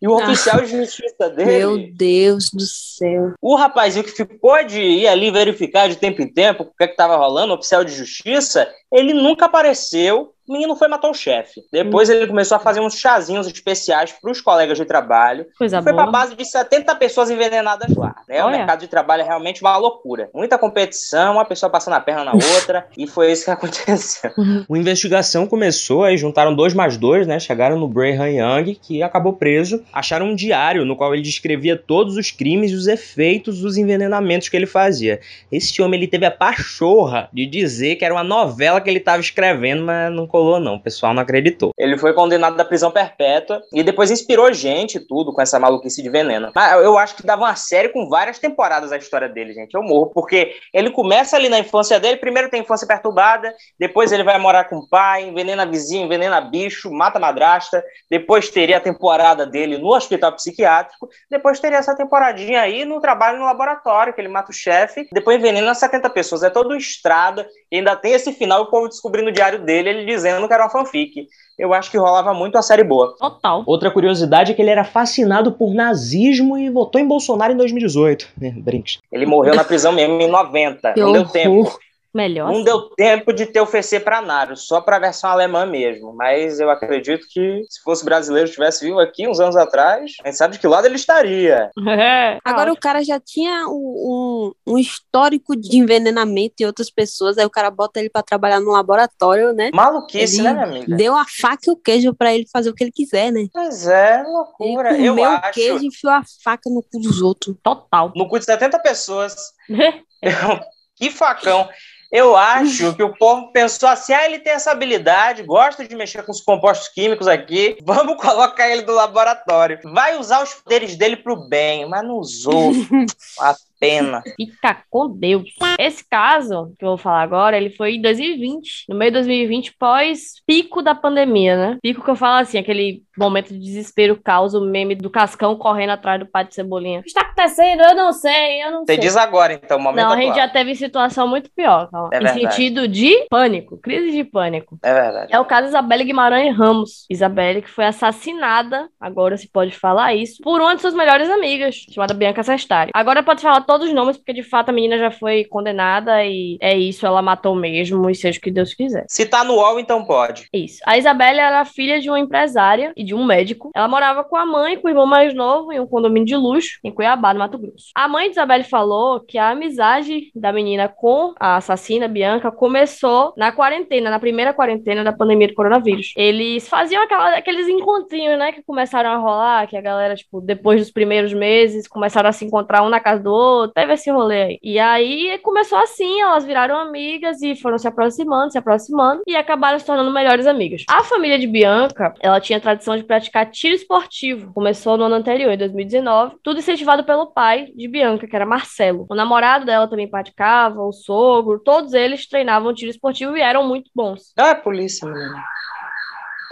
e o ah, oficial de justiça dele. Meu Deus do céu. O rapazinho que ficou de ir ali verificar de tempo em tempo o que é estava rolando, o oficial de justiça, ele nunca apareceu o menino foi matar o chefe. Depois hum. ele começou a fazer uns chazinhos especiais para os colegas de trabalho. Coisa foi para base de 70 pessoas envenenadas lá. Né? O mercado de trabalho é realmente uma loucura. Muita competição, uma pessoa passando a perna na outra, e foi isso que aconteceu. A investigação começou, aí juntaram dois mais dois, né? Chegaram no Braham Young, que acabou preso. Acharam um diário no qual ele descrevia todos os crimes e os efeitos dos envenenamentos que ele fazia. Esse homem ele teve a pachorra de dizer que era uma novela que ele estava escrevendo, mas não colou, não. O pessoal não acreditou. Ele foi condenado da prisão perpétua e depois inspirou gente tudo com essa maluquice de veneno. Mas eu acho que dava uma série com várias temporadas a história dele, gente. Eu morro, porque ele começa ali na infância dele, primeiro tem infância perturbada, depois ele vai morar com o pai, envenena vizinho, envenena bicho, mata madrasta, depois teria a temporada dele no hospital psiquiátrico, depois teria essa temporadinha aí no trabalho no laboratório, que ele mata o chefe, depois envenena 70 pessoas. É todo estrada, e ainda tem esse final, o povo descobrindo o diário dele, ele dizendo dizendo que era uma fanfic. Eu acho que rolava muito a série boa. Total. Outra curiosidade é que ele era fascinado por nazismo e votou em Bolsonaro em 2018. Brinks. Ele morreu na prisão mesmo em 90. Não deu tempo. Melhor. Não deu tempo de ter o FC para Naro, só para a versão alemã mesmo. Mas eu acredito que se fosse brasileiro tivesse vivo aqui uns anos atrás, a gente sabe de que lado ele estaria. É. Agora o cara já tinha um, um, um, histórico de envenenamento em outras pessoas, aí o cara bota ele para trabalhar no laboratório, né? Maluquice, ele né, minha amiga? Deu a faca e o queijo para ele fazer o que ele quiser, né? Pois é, loucura. Ele eu acho. o queijo e enfiou a faca no cu dos outros. Total. No cu de 70 pessoas. que facão. Eu acho que o povo pensou assim: ah, ele tem essa habilidade, gosta de mexer com os compostos químicos aqui, vamos colocar ele no laboratório. Vai usar os poderes dele pro bem, mas não usou. pena. Fica com Deus. Esse caso que eu vou falar agora, ele foi em 2020, no meio de 2020, pós pico da pandemia, né? Pico que eu falo assim, aquele momento de desespero, caos, o meme do Cascão correndo atrás do pai de Cebolinha. O que está acontecendo? Eu não sei, eu não Você sei. Você diz agora, então, o momento Não, atual. a gente já teve situação muito pior, calma. É em verdade. sentido de pânico, crise de pânico. É verdade. É o caso Isabelle Guimarães Ramos. Isabelle que foi assassinada, agora se pode falar isso, por uma de suas melhores amigas, chamada Bianca Sestari. Agora pode falar todos os nomes, porque de fato a menina já foi condenada e é isso, ela matou mesmo, e seja o que Deus quiser. Se tá no UOL, então pode. Isso. A Isabelle era filha de uma empresária e de um médico. Ela morava com a mãe e com o irmão mais novo em um condomínio de luxo, em Cuiabá, no Mato Grosso. A mãe de Isabelle falou que a amizade da menina com a assassina Bianca começou na quarentena, na primeira quarentena da pandemia do coronavírus. Eles faziam aquela, aqueles encontrinhos, né, que começaram a rolar, que a galera, tipo, depois dos primeiros meses, começaram a se encontrar um na casa do outro. Teve esse rolê aí. E aí começou assim, elas viraram amigas e foram se aproximando, se aproximando e acabaram se tornando melhores amigas. A família de Bianca, ela tinha tradição de praticar tiro esportivo. Começou no ano anterior, em 2019, tudo incentivado pelo pai de Bianca, que era Marcelo. O namorado dela também praticava, o sogro, todos eles treinavam tiro esportivo e eram muito bons. Ah, é polícia, menina.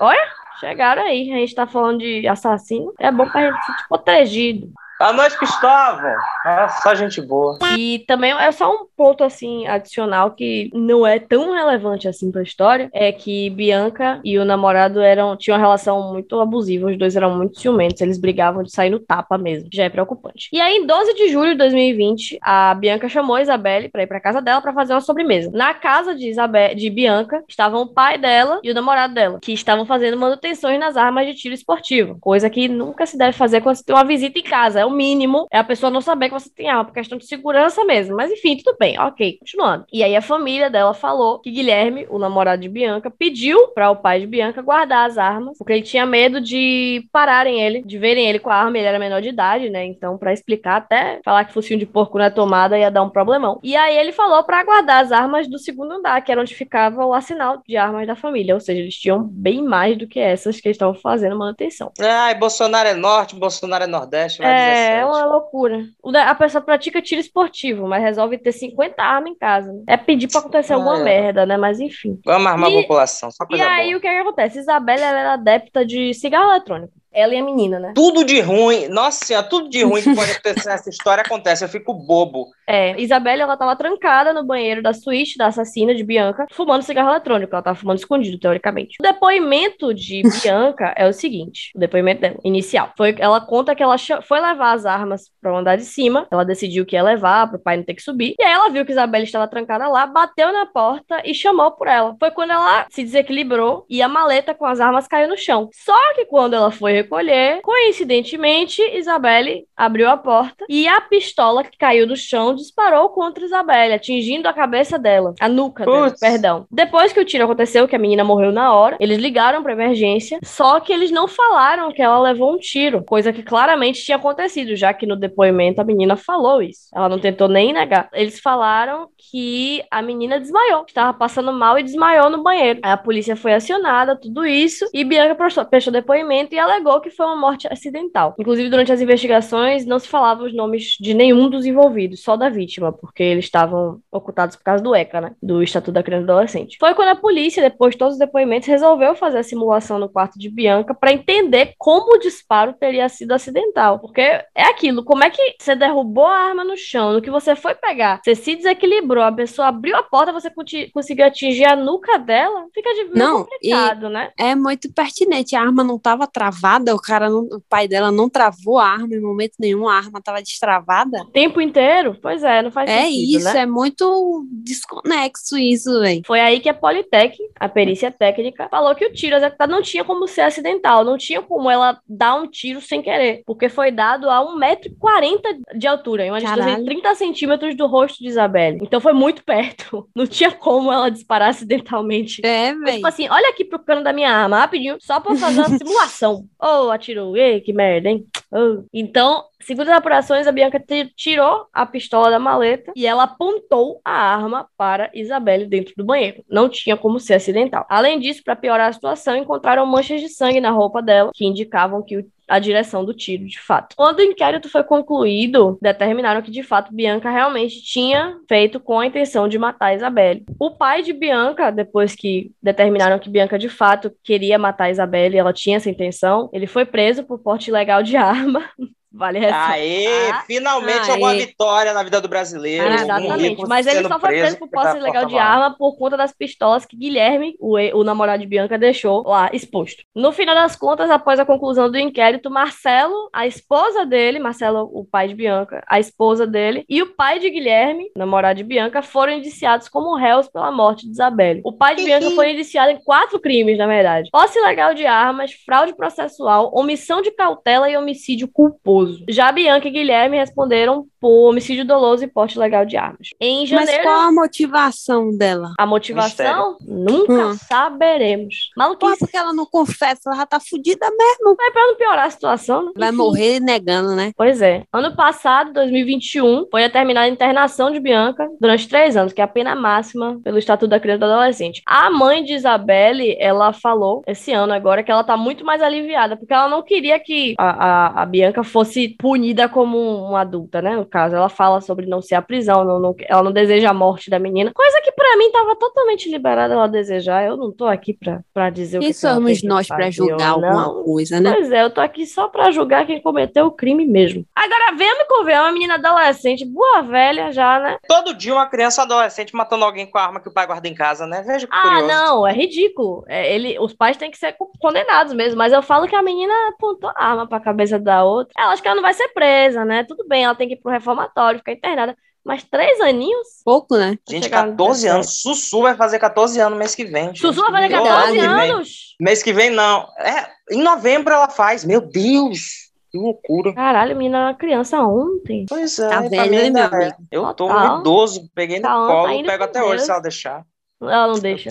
Olha, chegaram aí. A gente tá falando de assassino. É bom pra gente se sentir protegido. A noite, Cristóvão. É só gente boa. E também é só um ponto assim adicional que não é tão relevante assim para a história, é que Bianca e o namorado eram tinham uma relação muito abusiva, os dois eram muito ciumentos, eles brigavam de sair no tapa mesmo. Já é preocupante. E aí em 12 de julho de 2020, a Bianca chamou a Isabelle para ir para casa dela para fazer uma sobremesa. Na casa de Isabelle, de Bianca, estavam o pai dela e o namorado dela, que estavam fazendo manutenções nas armas de tiro esportivo, coisa que nunca se deve fazer quando se tem uma visita em casa É o mínimo. É a pessoa não saber que você tem arma, por questão de segurança mesmo. Mas enfim, tudo bem. Ok, continuando. E aí a família dela falou que Guilherme, o namorado de Bianca, pediu para o pai de Bianca guardar as armas, porque ele tinha medo de pararem ele, de verem ele com a arma. Ele era menor de idade, né? Então, para explicar, até falar que focinho de porco na tomada ia dar um problemão. E aí ele falou para guardar as armas do segundo andar, que era onde ficava o arsenal de armas da família. Ou seja, eles tinham bem mais do que essas que eles estavam fazendo manutenção. Ai, Bolsonaro é norte, Bolsonaro é nordeste. vai É, 17. É uma loucura. A pessoa pratica tiro esportivo, mas resolve ter 50 armas em casa. né? É pedir pra acontecer Ah, alguma é. merda, né? Mas enfim. Vamos armar E- a população, só E coisa aí, boa. o que, que acontece? Isabela ela era adepta de cigarro eletrônico. Ela e a menina, né? Tudo de ruim, nossa senhora, tudo de ruim que pode acontecer nessa história acontece. Eu fico bobo. É, Isabela, ela tava trancada no banheiro da suíte da assassina de Bianca, fumando cigarro eletrônico. Ela tava fumando escondido, teoricamente. O depoimento de Bianca é o seguinte: o depoimento dela, inicial. Foi, ela conta que ela foi levar as armas pro andar de cima. Ela decidiu que ia levar, pro pai não ter que subir. E aí ela viu que Isabela estava trancada lá, bateu na porta e chamou por ela. Foi quando ela se desequilibrou e a maleta com as armas caiu no chão. Só que quando ela foi recolher, coincidentemente, Isabelle abriu a porta e a pistola que caiu do chão disparou contra Isabelle, atingindo a cabeça dela, a nuca dela, perdão. Depois que o tiro aconteceu, que a menina morreu na hora, eles ligaram pra emergência, só que eles não falaram que ela levou um tiro, coisa que claramente tinha acontecido, já que no depoimento a menina falou isso. Ela não tentou nem negar. Eles falaram que a menina desmaiou, que estava passando mal e desmaiou no banheiro. Aí a polícia foi acionada, tudo isso, e Bianca prestou depoimento e alegou que foi uma morte acidental. Inclusive, durante as investigações, não se falava os nomes de nenhum dos envolvidos, só da vítima, porque eles estavam ocultados por causa do ECA, né? Do Estatuto da Criança e do Adolescente. Foi quando a polícia, depois de todos os depoimentos, resolveu fazer a simulação no quarto de Bianca para entender como o disparo teria sido acidental. Porque é aquilo, como é que você derrubou a arma no chão, no que você foi pegar, você se desequilibrou, a pessoa abriu a porta, você conseguiu atingir a nuca dela? Fica de Não, complicado, né? É muito pertinente. A arma não estava travada, o cara não- o pai dela não travou a arma em momento nenhum, a arma estava destravada. O tempo inteiro? Pois é, não faz É sentido, isso, né? é muito desconexo isso, velho. Foi aí que a Politec, a perícia técnica, falou que o tiro executado não tinha como ser acidental, não tinha como ela dar um tiro sem querer, porque foi dado a 1,40m de altura, em uma distância de Caralho. 30 centímetros do rosto de Isabelle. Então foi muito perto. Não tinha como ela disparar acidentalmente. É, Foi velho. Tipo assim, olha aqui pro cano da minha arma, rapidinho, só pra fazer uma simulação. Atirou. Ei, que merda, hein? Então, segundo as apurações, a Bianca ti- tirou a pistola da maleta e ela apontou a arma para Isabelle dentro do banheiro. Não tinha como ser acidental. Além disso, para piorar a situação, encontraram manchas de sangue na roupa dela que indicavam que o a direção do tiro, de fato. Quando o inquérito foi concluído, determinaram que, de fato, Bianca realmente tinha feito com a intenção de matar Isabelle. O pai de Bianca, depois que determinaram que Bianca, de fato, queria matar Isabelle e ela tinha essa intenção, ele foi preso por porte ilegal de arma. tama. Vale ressaltar. Aê, finalmente Aê. alguma vitória na vida do brasileiro. Ah, Exatamente. Mas ele só foi preso por posse ilegal de arma por conta das pistolas que Guilherme, o, o namorado de Bianca, deixou lá exposto. No final das contas, após a conclusão do inquérito, Marcelo, a esposa dele, Marcelo, o pai de Bianca, a esposa dele, e o pai de Guilherme, namorado de Bianca, foram indiciados como réus pela morte de Isabelle. O pai de Bianca foi indiciado em quatro crimes, na verdade: posse ilegal de armas, fraude processual, omissão de cautela e homicídio culposo. Já Bianca e Guilherme responderam por homicídio doloso e porte ilegal de armas. Em Mas janeiro. qual a motivação dela? A motivação? Nunca Hum. saberemos. Maluquice. porque ela não confessa, ela já tá fudida mesmo. Mas pra não piorar a situação, né? Vai Enfim. morrer negando, né? Pois é. Ano passado, 2021, foi determinada a internação de Bianca durante três anos, que é a pena máxima pelo Estatuto da Criança e do Adolescente. A mãe de Isabelle, ela falou esse ano agora que ela tá muito mais aliviada, porque ela não queria que a, a, a Bianca fosse punida como um- uma adulta, né? No caso, ela fala sobre não ser a prisão, não, não- ela não deseja a morte da menina, coisa que pra mim tava totalmente liberada ela desejar. Eu não tô aqui pra, pra dizer o que somos que nós pra fazer julgar alguma coisa, né? Pois é, eu tô aqui só pra julgar quem cometeu o crime mesmo. Agora, venha me conver, é uma menina adolescente, boa velha já, né? Todo dia uma criança adolescente matando alguém com a arma que o pai guarda em casa, né? Veja que Ah, curioso. não, é ridículo. É, ele, os pais têm que ser co- condenados mesmo, mas eu falo que a menina apontou a arma pra cabeça da outra. Ela acho que ela não vai ser presa, né? Tudo bem, ela tem que ir pro reformatório, ficar internada. Mas três aninhos? Pouco, né? Gente, chegar no 14 17. anos. Sussu vai fazer 14 anos mês que vem. gente. Sussu vai fazer Meu 14 Deus, mês que vem. anos? Mês que vem, não. É, em novembro ela faz. Meu Deus. Que loucura. Caralho, menina era uma criança ontem. Pois é, Tá ainda meu é. Eu tô um idoso, peguei no Tá, colo, ainda pego até hoje Deus. se ela deixar. Ela não deixa.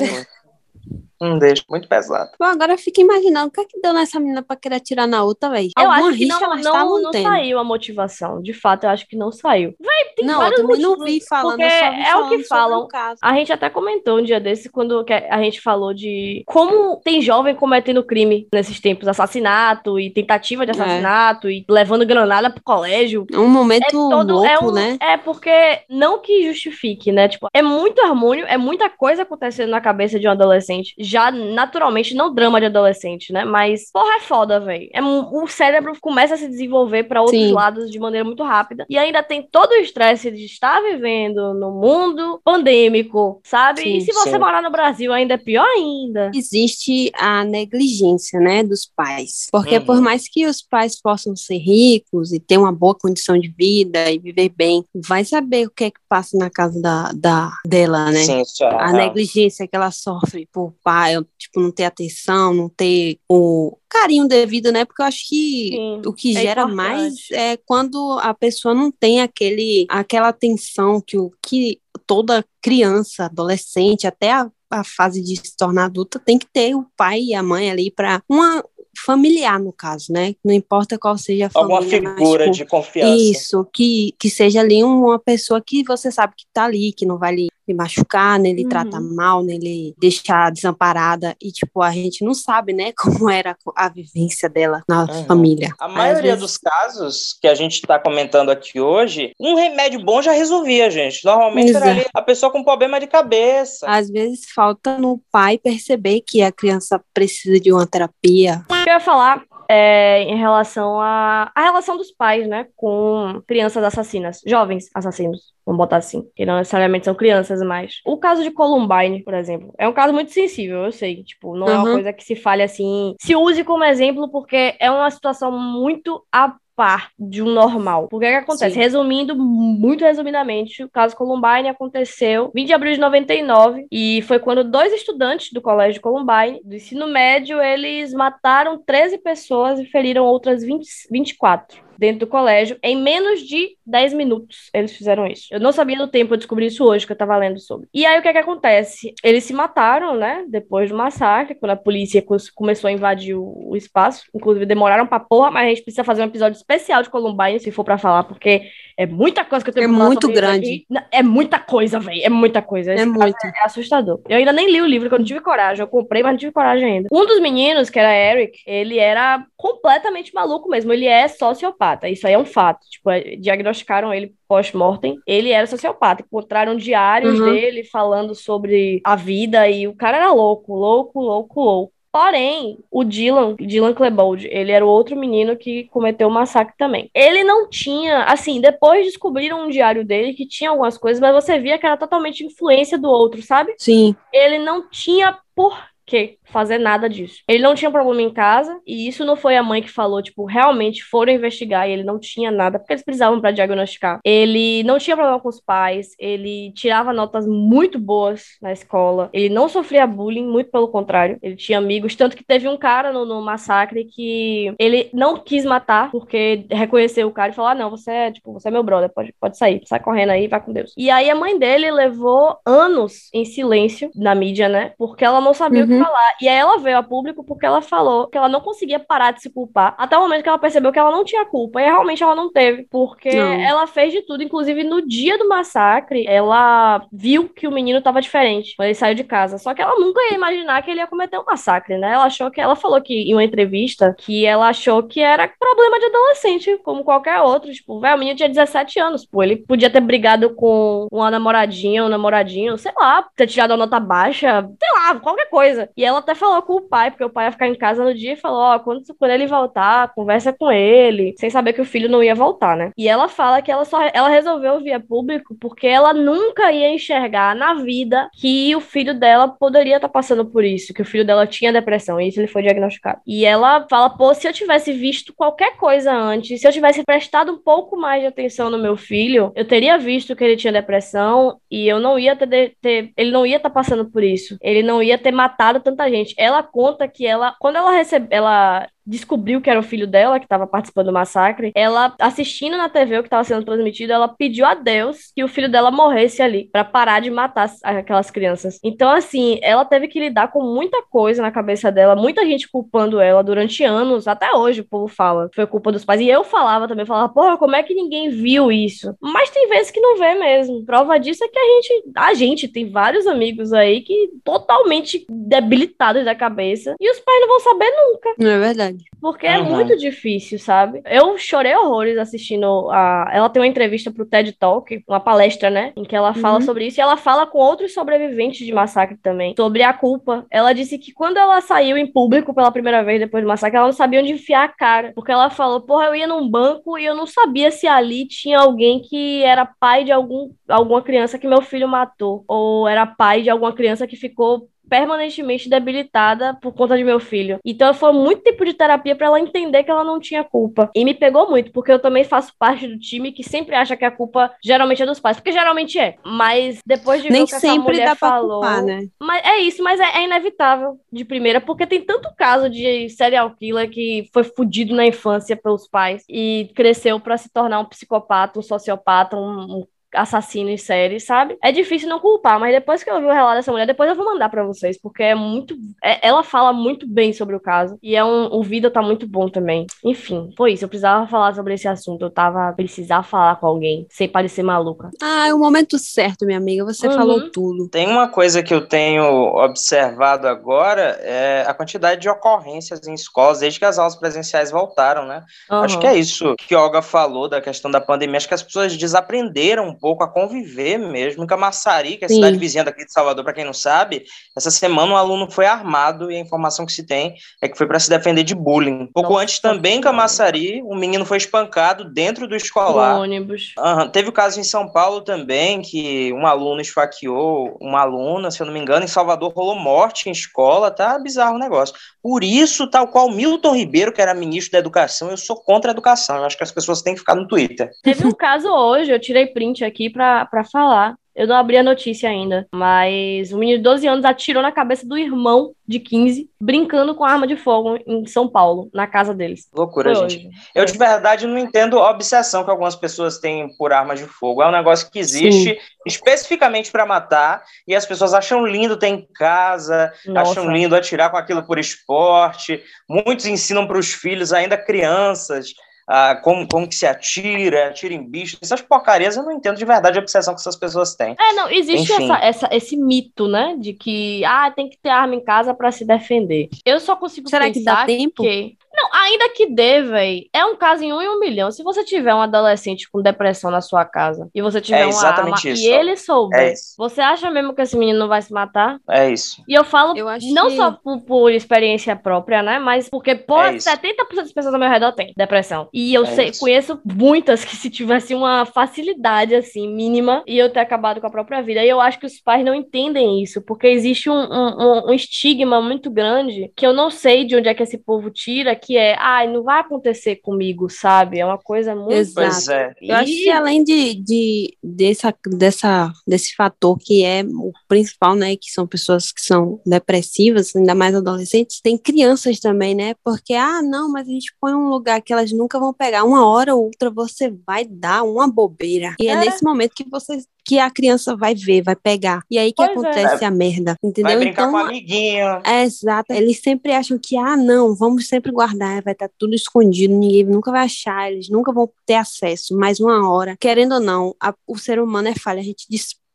Não deixa, muito pesado. Bom, agora eu fico imaginando o que é que deu nessa menina pra querer atirar na outra, velho. Eu Alguma acho que rixa não, elas não, não tendo. saiu a motivação. De fato, eu acho que não saiu. Véi, tem Não, eu vários não motivos, vi falando, porque eu só vi é o que falam. A gente até comentou um dia desse quando a gente falou de como tem jovem cometendo crime nesses tempos, assassinato e tentativa de É. assassinato e levando granada pro colégio. É um momento É todo louco, é um, né? é porque não que justifique, né? Tipo, é muito harmônio, é muita coisa acontecendo na cabeça de um adolescente, já naturalmente não drama de adolescente, né? Mas porra é foda, velho. É o cérebro começa a se desenvolver pra outros Sim. lados de maneira muito rápida e ainda tem todo o estresse de estar vivendo no mundo pandêmico, sabe? Sim, e se você sim. morar no Brasil ainda é pior ainda. Existe a negligência, né, dos pais. Porque Uhum. por mais que os pais possam ser ricos e ter uma boa condição de vida e viver bem, vai saber o que é que passa na casa da, da dela, né? Sim, é. a negligência que ela sofre por pai, tipo, não ter atenção, não ter o carinho devido, né? Porque eu acho que Sim, o que é gera importante. mais é quando a pessoa não tem aquele, aquela atenção que o que toda criança, adolescente, até a, a fase de se tornar adulta, tem que ter o pai e a mãe ali para uma familiar, no caso, né? Não importa qual seja a Alguma família, mas, figura tipo, de confiança. isso, que, que seja ali uma pessoa que você sabe que tá ali, que não vai lhe, lhe machucar, nem lhe Uhum. tratar mal, nem lhe deixar desamparada. E, tipo, a gente não sabe, né, como era a vivência dela na Uhum. família. A maioria vezes, dos casos que a gente está comentando aqui hoje, um remédio bom já resolvia, gente. Normalmente era Exato. ali a pessoa com problema de cabeça. Às vezes falta no pai perceber que a criança precisa de uma terapia. Eu ia falar é em relação à a relação dos pais, né, com crianças assassinas, jovens assassinos, vamos botar assim, que não necessariamente são crianças mais. O caso de Columbine, por exemplo, é um caso muito sensível, eu sei, tipo, não é uma Uhum. coisa que se fale assim, se use como exemplo porque é uma situação muito a par de um normal. Porque o que acontece? Sim. Resumindo, muito resumidamente, o caso Columbine aconteceu 20 de abril de 99 e foi quando dois estudantes do colégio Columbine, do ensino médio, eles mataram 13 pessoas e feriram outras 20, 24 dentro do colégio em menos de 10 minutos. Eles fizeram isso. Eu não sabia do tempo, eu descobri isso hoje que eu tava lendo sobre. E aí o que é que acontece? Eles se mataram, né, depois do massacre, quando a polícia começou a invadir o, espaço. Inclusive demoraram pra porra, mas a gente precisa fazer um episódio especial de Columbine, se for pra falar, porque é muita coisa que eu tenho É pra falar muito sobre isso grande. É muita coisa, velho. É muita coisa. É Esse caso muito. é assustador. Eu ainda nem li o livro, que eu não tive coragem. Eu comprei, mas não tive coragem ainda. Um dos meninos, que era Eric, ele era completamente maluco mesmo. Ele é sociopata. Isso aí é um fato. Tipo, é- diagnosticaram ele post-mortem. Ele era sociopata. Encontraram diários Uhum. dele falando sobre a vida e o cara era louco, louco, louco, louco. Porém, o Dylan, Dylan Klebold, ele era o outro menino que cometeu o massacre também. Ele não tinha, assim, depois descobriram um diário dele que tinha algumas coisas, mas você via que era totalmente influência do outro, sabe? Sim, Ele não tinha por que fazer nada disso. Ele não tinha problema em casa, e isso não foi a mãe que falou, tipo, realmente foram investigar e ele não tinha nada, porque eles precisavam para diagnosticar. Ele não tinha problema com os pais, ele tirava notas muito boas na escola, ele não sofria bullying, muito pelo contrário, ele tinha amigos, tanto que teve um cara no, no massacre que ele não quis matar, porque reconheceu o cara e falou, ah, não, você é, tipo, você é meu brother, pode, pode sair, sai correndo aí, vai com Deus. E aí a mãe dele levou anos em silêncio na mídia, né, porque ela não sabia o que Uhum. falar. E aí ela veio a público porque ela falou que ela não conseguia parar de se culpar, até o momento que ela percebeu que ela não tinha culpa. E realmente ela não teve, porque Não. ela fez de tudo. Inclusive, no dia do massacre, ela viu que o menino tava diferente quando ele saiu de casa. Só que ela nunca ia imaginar que ele ia cometer um massacre, né? Ela achou que ela falou que em uma entrevista que ela achou que era problema de adolescente, como qualquer outro. Tipo, velho, o menino tinha 17 anos, pô. Ele podia ter brigado com uma namoradinha, um namoradinho, sei lá, ter tirado a nota baixa, sei lá, qualquer coisa. E ela até falou com o pai, porque o pai ia ficar em casa no dia e falou: Ó, quando, quando ele voltar, conversa com ele, sem saber que o filho não ia voltar, né? E ela fala que ela só ela resolveu vir a público porque ela nunca ia enxergar na vida que o filho dela poderia estar passando por isso, que o filho dela tinha depressão, e isso ele foi diagnosticado. E ela fala: pô, se eu tivesse visto qualquer coisa antes, se eu tivesse prestado um pouco mais de atenção no meu filho, eu teria visto que ele tinha depressão e eu não ia ter, ter ele não ia estar passando por isso. Ele não ia ter matado tanta gente. Ela conta que ela, quando ela recebe, ela descobriu que era o filho dela que estava participando do massacre, ela assistindo na TV o que estava sendo transmitido, ela pediu a Deus que o filho dela morresse ali para parar de matar aquelas crianças. Então assim, ela teve que lidar com muita coisa na cabeça dela, muita gente culpando ela durante anos, até hoje o povo fala, foi culpa dos pais. E eu falava também, falava, porra, como é que ninguém viu isso? Mas tem vezes que não vê mesmo. Prova disso é que a gente, a gente tem vários amigos aí que totalmente debilitados da cabeça e os pais não vão saber nunca. Não é verdade. Porque uhum. é muito difícil, sabe? Eu chorei horrores assistindo a. Ela tem uma entrevista pro TED Talk, uma palestra, né? Em que ela fala uhum. sobre isso e ela fala com outros sobreviventes de massacre também, sobre a culpa. Ela disse que quando ela saiu em público pela primeira vez depois do massacre, ela não sabia onde enfiar a cara. Porque ela falou, porra, eu ia num banco e eu não sabia se ali tinha alguém que era pai de algum, alguma criança que meu filho matou. Ou era pai de alguma criança que ficou permanentemente debilitada por conta de meu filho. Então foi muito tempo de terapia para ela entender que ela não tinha culpa. E me pegou muito, porque eu também faço parte do time que sempre acha que a culpa geralmente é dos pais, porque geralmente é. Mas depois de Nem ver o que sempre essa mulher dá falou, culpar, né? mas é isso, mas é, é, inevitável de primeira, porque tem tanto caso de serial killer que foi fudido na infância pelos pais e cresceu para se tornar um psicopata, um sociopata, um, um assassino em série, sabe? É difícil não culpar, mas depois que eu vi o relato dessa mulher, depois eu vou mandar para vocês, porque é muito. É, ela fala muito bem sobre o caso. E é um. O vídeo tá muito bom também. Enfim, foi isso. Eu precisava falar sobre esse assunto. Eu tava. Precisar falar com alguém, sem parecer maluca. Ah, é o momento certo, minha amiga. Você uhum. falou tudo. Tem uma coisa que eu tenho observado agora: é a quantidade de ocorrências em escolas desde que as aulas presenciais voltaram, né? Uhum. Acho que é isso que Olga falou da questão da pandemia. Acho que as pessoas desaprenderam pouco a conviver mesmo. Em Camaçari, que é a Sim. cidade vizinha daqui de Salvador, para quem não sabe, essa semana um aluno foi armado e a informação que se tem é que foi para se defender de bullying. Pouco Nossa, antes também em Camaçari, um menino foi espancado dentro do escolar. Do ônibus. Uhum. Teve o caso em São Paulo também, que um aluno esfaqueou uma aluna, se eu não me engano, em Salvador rolou morte em escola, tá bizarro o negócio. Por isso, tal qual Milton Ribeiro, que era ministro da Educação, eu sou contra a educação. Eu acho que as pessoas têm que ficar no Twitter. Teve um caso hoje, eu tirei print aqui para falar. Eu não abri a notícia ainda, mas um menino de 12 anos atirou na cabeça do irmão de 15, brincando com arma de fogo em São Paulo, na casa deles. Loucura, Foi gente. Hoje. Eu, de verdade, não entendo a obsessão que algumas pessoas têm por armas de fogo. É um negócio que existe Sim. especificamente para matar, e as pessoas acham lindo ter em casa, Nossa. acham lindo atirar com aquilo por esporte. Muitos ensinam para os filhos, ainda crianças, ah, como, como que se atira, atira em bicho, essas porcarias eu não entendo de verdade a obsessão que essas pessoas têm. É, não, existe essa, essa, esse mito, né, de que, ah, tem que ter arma em casa para se defender. Eu só consigo Será pensar que dá tempo? Que... Não, ainda que dê, velho. É um caso em um em um milhão. Se você tiver um adolescente com depressão na sua casa e você tiver é uma arma isso. e ele souber, é você acha mesmo que esse menino não vai se matar? É isso. E eu falo eu não que... só por, por, experiência própria, né? Mas porque, pô, é 70% das pessoas ao meu redor têm depressão. E eu é sei, conheço muitas que se tivesse uma facilidade, assim, mínima, e eu ter acabado com a própria vida. E eu acho que os pais não entendem isso, porque existe um, um, um estigma muito grande que eu não sei de onde é que esse povo tira, que é, ai, não vai acontecer comigo, sabe? É uma coisa muito. Exato. É. Eu acho que além de, de dessa, dessa, desse fator que é o principal, né? Que são pessoas que são depressivas, ainda mais adolescentes, tem crianças também, né? Porque, ah, não, mas a gente põe um lugar que elas nunca vão pegar. Uma hora ou outra você vai dar uma bobeira. E é, é nesse momento que você que a criança vai ver, vai pegar. E aí que pois é. acontece é. a merda, entendeu? Vai brincar então, com a amiguinha. É, exato. Eles sempre acham que, ah, não, vamos sempre guardar, vai estar tá tudo escondido, ninguém nunca vai achar, eles nunca vão ter acesso. Mas uma hora, querendo ou não, a, o ser humano é falha, a gente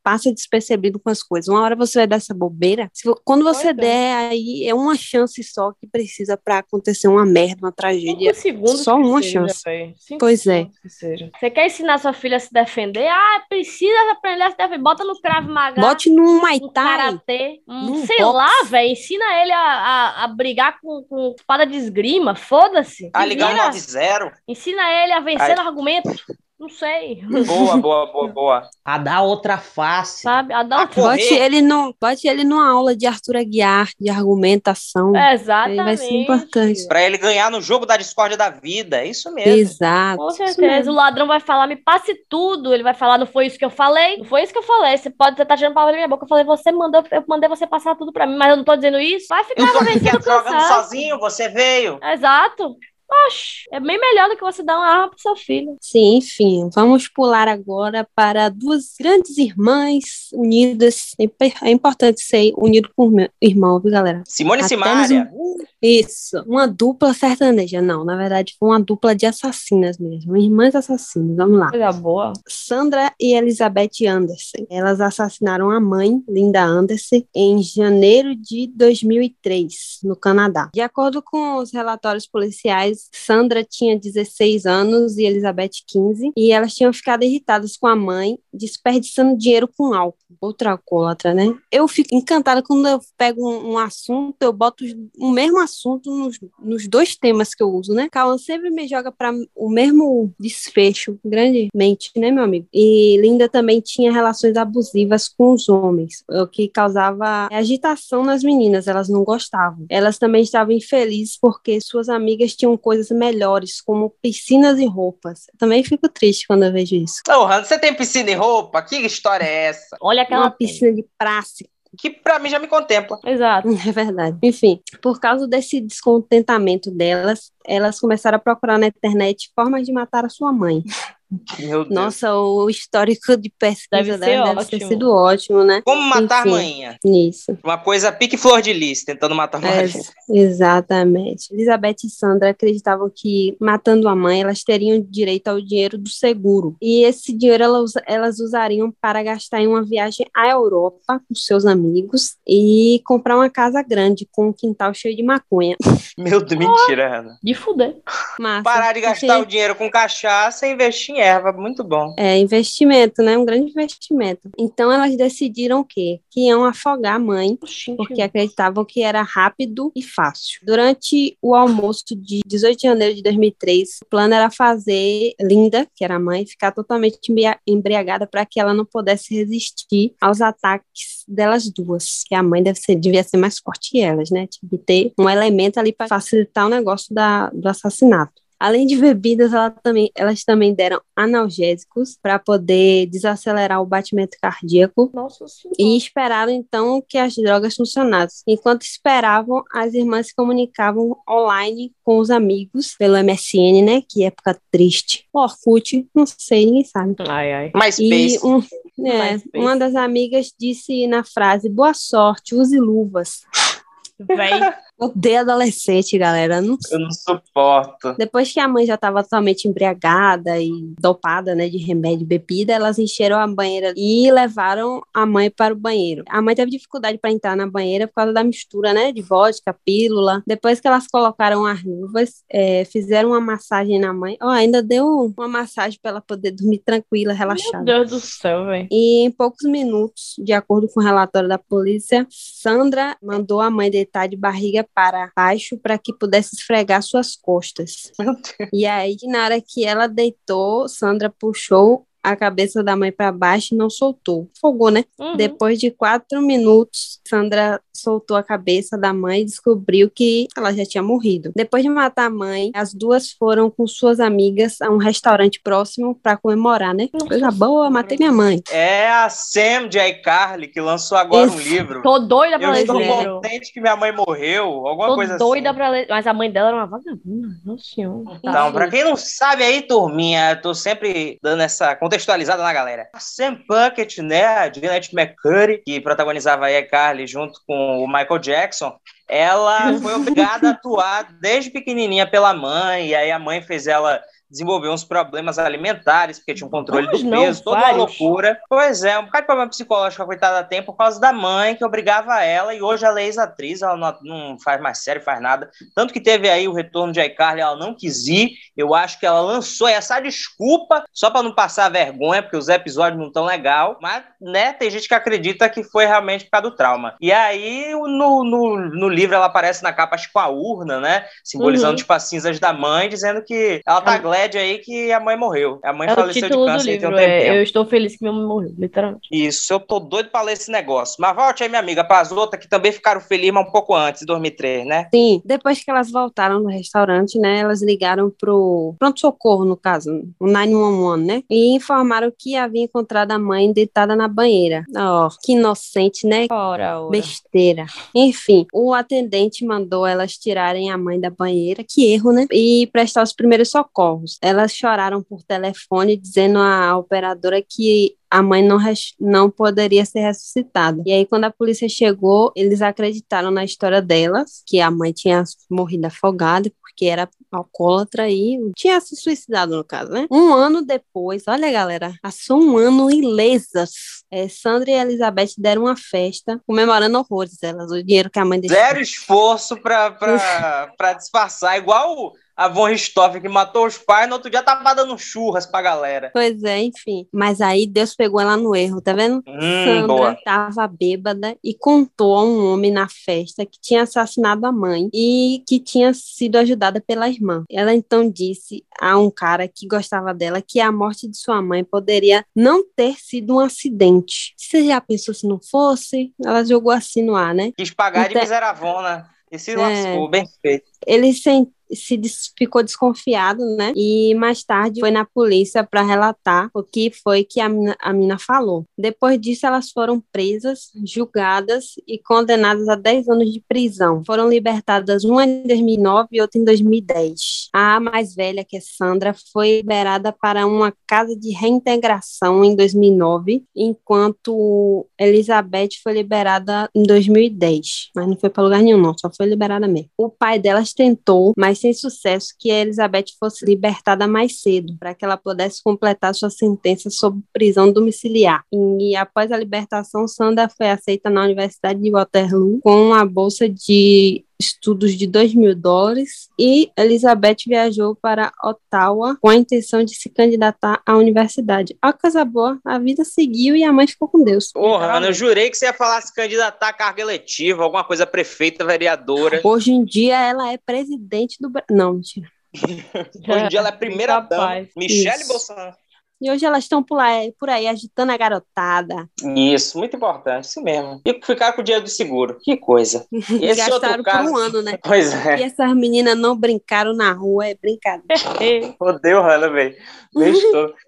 passa despercebido com as coisas. Uma hora você vai dar essa bobeira. Se, quando você é. der, aí é uma chance só que precisa para acontecer uma merda, uma tragédia. Só uma seja, chance. Pois é. Você quer ensinar sua filha a se defender? Ah, precisa aprender a se defender. Bota no Krav Maga. Bote no Muay Thai. Karatê. Um, sei box. lá, velho. Ensina ele a, a, a, brigar com, com espada de esgrima. Foda-se. A ligar o 9-0. Ensina ele a vencer aí. no argumento. Não sei. Boa, boa, boa, boa. A dar outra face. Sabe? A dar A outra... Bote ele, no, bote ele numa aula de Arthur Aguiar, de argumentação. É, Ele Exatamente. vai ser importante. Pra ele ganhar no jogo da discórdia da vida. É isso mesmo. Exato. Com certeza. O ladrão vai falar, me passe tudo. Ele vai falar, não foi isso que eu falei? Não foi isso que eu falei. Você pode estar tirando palavra da minha boca. Eu falei, você mandou, eu mandei você passar tudo pra mim, mas eu não tô dizendo isso. Vai ficar Eu tô aqui jogando sozinho, você veio. Exato. Oxe, é bem melhor do que você dar uma arma pro seu filho. Sim, enfim, vamos pular agora para duas grandes irmãs unidas. É É importante ser unido com o irmão, viu, galera? Simone Até Simaria. Isso, uma dupla sertaneja. Não, na verdade, foi uma dupla de assassinas mesmo. Irmãs assassinas, vamos lá. Coisa boa. Sandra e Elizabeth Anderson. Elas assassinaram a mãe, Linda Anderson, em janeiro de 2003, no Canadá. De acordo com os relatórios policiais, Sandra tinha 16 anos e Elizabeth 15, e elas tinham ficado irritadas com a mãe, desperdiçando dinheiro com álcool. Outra alcoólatra, né? Eu fico encantada quando eu pego um, um assunto, eu boto o mesmo assunto nos, nos dois temas que eu uso, né? Cauã sempre me joga para o mesmo desfecho, grandemente, né, meu amigo? E Linda também tinha relações abusivas com os homens, o que causava agitação nas meninas, elas não gostavam. Elas também estavam infelizes porque suas amigas tinham coisas melhores, como piscinas e roupas. Eu também fico triste quando eu vejo isso. Ô, Hannah, você tem piscina e roupa? Que história é essa? Olha aquela Uma piscina de praça. Que pra mim já me contempla. Exato. É verdade. Enfim, por causa desse descontentamento delas, elas começaram a procurar na internet formas de matar a sua mãe. Meu Deus. Nossa, o histórico de pesquisa Deve ser dela deve ter ótimo. sido ótimo, né? Como matar Enfim. a manhã? Isso. Uma coisa pique flor de lis, tentando matar a É, mãe. exatamente. Elizabeth e Sandra acreditavam que, matando a mãe, elas teriam direito ao dinheiro do seguro. E esse dinheiro elas, elas usariam para gastar em uma viagem à Europa com seus amigos e comprar uma casa grande com um quintal cheio de maconha. Meu Deus, mentira, Hannah. De fuder. Massa. Parar de Porque gastar o dinheiro com cachaça e investir em erva. Muito bom. É investimento, né? Um grande investimento. Então elas decidiram o quê? Que iam afogar a mãe porque acreditavam que era rápido e fácil. Durante o almoço de 18 de janeiro de 2003, o plano era fazer Linda, que era a mãe, ficar totalmente embria- embriagada para que ela não pudesse resistir aos ataques delas duas. Que a mãe deve ser, devia ser mais forte que elas, né? Tinha que ter um elemento ali para facilitar o negócio da, do assassinato. Além de bebidas, ela também, elas também deram analgésicos para poder desacelerar o batimento cardíaco Nossa senhora. e esperaram então que as drogas funcionassem. Enquanto esperavam, as irmãs se comunicavam online com os amigos pelo MSN, né? Que época triste. Orkut, não sei, ninguém sabe. Ai, ai. Mais E space. um, é, uma das amigas disse na frase: Boa sorte, use luvas. Véi. Odeio adolescente, galera. Não Eu não suporto. Depois que a mãe já estava totalmente embriagada e dopada, né, de remédio e bebida, elas encheram a banheira e levaram a mãe para o banheiro. A mãe teve dificuldade para entrar na banheira por causa da mistura, né, de vodka, pílula. Depois que elas colocaram as luvas, é, fizeram uma massagem na mãe. Ó, ainda deu uma massagem para ela poder dormir tranquila, Meu relaxada. Deus do céu, velho. E em poucos minutos, de acordo com o relatório da polícia, Sandra mandou a mãe deitar de barriga para baixo para que pudesse esfregar suas costas. E aí, na hora que ela deitou, Sandra puxou a cabeça da mãe para baixo e não soltou. Fogou, né? Uhum. Depois de quatro minutos, Sandra soltou a cabeça da mãe e descobriu que ela já tinha morrido. Depois de matar a mãe, as duas foram com suas amigas a um restaurante próximo para comemorar, né? Nossa Coisa boa, matei minha mãe. É a Sam de iCarly que lançou agora um livro. Tô doida pra Eu ler esse estou livro. contente que minha mãe morreu, alguma Tô coisa doida assim. pra ler. Mas a mãe dela era uma vagabunda. Nossa senhora. Então, pra quem não sabe aí, turminha, eu tô sempre dando essa contextualizada na galera. A Sam Puckett, né, a Janet McCurry, que protagonizava a Carly junto com o Michael Jackson, ela foi obrigada a atuar desde pequenininha pela mãe, e aí a mãe fez ela desenvolver uns problemas alimentares, porque tinha um controle Mas do não, peso, toda uma loucura. Pois é, um bocado de problema psicológico, a coitada tem por causa da mãe, que obrigava ela, e hoje ela é ex-atriz, ela não, não faz mais série, faz nada. Tanto que teve aí o retorno de iCarly, ela não quis ir. Eu acho que ela lançou essa desculpa só para não passar vergonha, porque os episódios não estão legal. Mas, né, tem gente que acredita que foi realmente por causa do trauma. E aí, no, no, no livro, ela aparece na capa acho, com a urna, né? Simbolizando, Uhum. tipo, as cinzas da mãe, dizendo que ela tá glad LED aí que a mãe morreu. A mãe É faleceu de câncer tem um livro. é, eu estou feliz que minha mãe morreu, literalmente. Isso, eu tô doido pra ler esse negócio. Mas volte aí, minha amiga, para as outras que também ficaram felizes, mas um pouco antes, de 2003, né? Sim, depois que elas voltaram no restaurante, né, elas ligaram pro pronto-socorro, no caso, o 911, né, e informaram que havia encontrado a mãe deitada na banheira. Ó, que inocente, né? Ora, ora. Besteira. Enfim, o atendente mandou elas tirarem a mãe da banheira, que erro, né? E prestar os primeiros socorros. Elas choraram por telefone, dizendo à operadora que a mãe não, não poderia ser ressuscitada. E aí, quando a polícia chegou, eles acreditaram na história delas, que a mãe tinha morrido afogada, porque era alcoólatra e tinha se suicidado, no caso, né? Um ano depois, olha, galera, passou um ano ilesas. É, Sandra e Elizabeth deram uma festa, comemorando horrores elas, o dinheiro que a mãe deixou. Zero esforço pra, pra, pra disfarçar. Igual a Von Richthofen que matou os pais, no outro dia tava dando churras pra galera. Pois é, enfim. Mas aí Deus pegou ela no erro, tá vendo? Hum, Sandra boa. estava bêbada e contou a um homem na festa que tinha assassinado a mãe e que tinha sido ajudada pela irmã. Ela então disse a um cara que gostava dela que a morte de sua mãe poderia não ter sido um acidente. Você já pensou se não fosse? Ela jogou assim no ar, né? Quis pagar de Então- miseravona. E se É. lascou, bem feito. Ele se, se des- ficou desconfiado, né? E mais tarde foi na polícia para relatar o que foi que a mina, a mina falou. Depois disso, elas foram presas, julgadas e condenadas a 10 anos de prisão. Foram libertadas uma em 2009 e outra em 2010. A mais velha, que é Sandra, foi liberada para uma casa de reintegração em 2009, enquanto Elizabeth foi liberada em 2010. Mas não foi para lugar nenhum, não, só foi liberada mesmo. O pai tentou, mas sem sucesso, que Elizabeth fosse libertada mais cedo, para que ela pudesse completar sua sentença sob prisão domiciliar. E após a libertação, Sandra foi aceita na Universidade de Waterloo com uma bolsa de estudos de 2 mil dólares e Elizabeth viajou para Ottawa com a intenção de se candidatar à universidade. A coisa boa, a vida seguiu e a mãe ficou com Deus. Porra, mano, eu jurei que você ia falar se candidatar a carga eletiva, alguma coisa prefeita, vereadora. Hoje em dia ela é presidente do Brasil. Não, mentira. Hoje em dia ela é primeira dama. Capaz. Michele Isso. Bolsonaro. E hoje elas estão por, lá, por aí agitando a garotada. Isso, muito importante, isso mesmo. E ficar com o dinheiro do seguro. Que coisa. E esse Gastaram outro caso. por um ano, né? Pois E é. essas meninas não brincaram na rua, é brincadeira. Odeio Hannah, velho.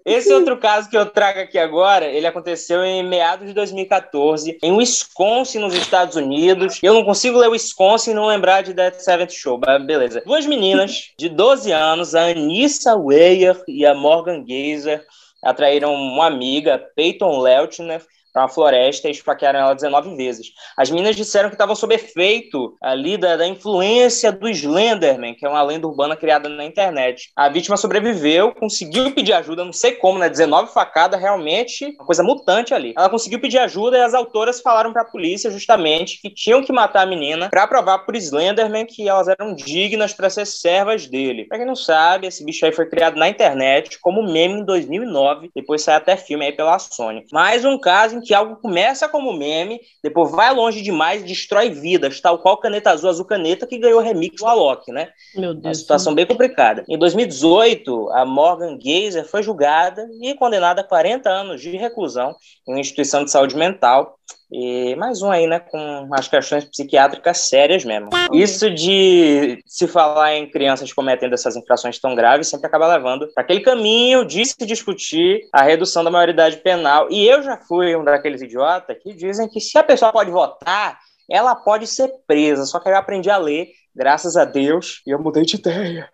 Esse outro caso que eu trago aqui agora, ele aconteceu em meados de 2014, em Wisconsin, nos Estados Unidos. Eu não consigo ler Wisconsin e não lembrar de Dead Seventh Show, mas beleza. Duas meninas de 12 anos, a Anissa Weyer e a Morgan Geyser, atraíram uma amiga, Peyton Leltner, para uma floresta e esfaquearam ela 19 vezes. As meninas disseram que estavam sob efeito ali da, da influência do Slenderman, que é uma lenda urbana criada na internet. A vítima sobreviveu, conseguiu pedir ajuda, não sei como, né? 19 facadas, realmente, uma coisa mutante ali. Ela conseguiu pedir ajuda e as autoras falaram para a polícia justamente que tinham que matar a menina para provar por Slenderman que elas eram dignas para ser servas dele. Pra quem não sabe, esse bicho aí foi criado na internet como meme em 2009, depois saiu até filme aí pela Sony. Mais um caso que algo começa como meme, depois vai longe demais e destrói vidas, tal qual Caneta Azul, Azul Caneta, que ganhou remix do Alok, né? Meu Uma Deus. situação bem complicada. Em 2018, a Morgan Geyser foi julgada e condenada a 40 anos de reclusão em uma instituição de saúde mental. E mais um aí, né, com as questões psiquiátricas sérias mesmo. Isso de se falar em crianças cometendo essas infrações tão graves sempre acaba levando para aquele caminho de se discutir a redução da maioridade penal. E eu já fui um daqueles idiotas que dizem que se a pessoa pode votar, ela pode ser presa. Só que eu aprendi a ler, graças a Deus, e eu mudei de ideia.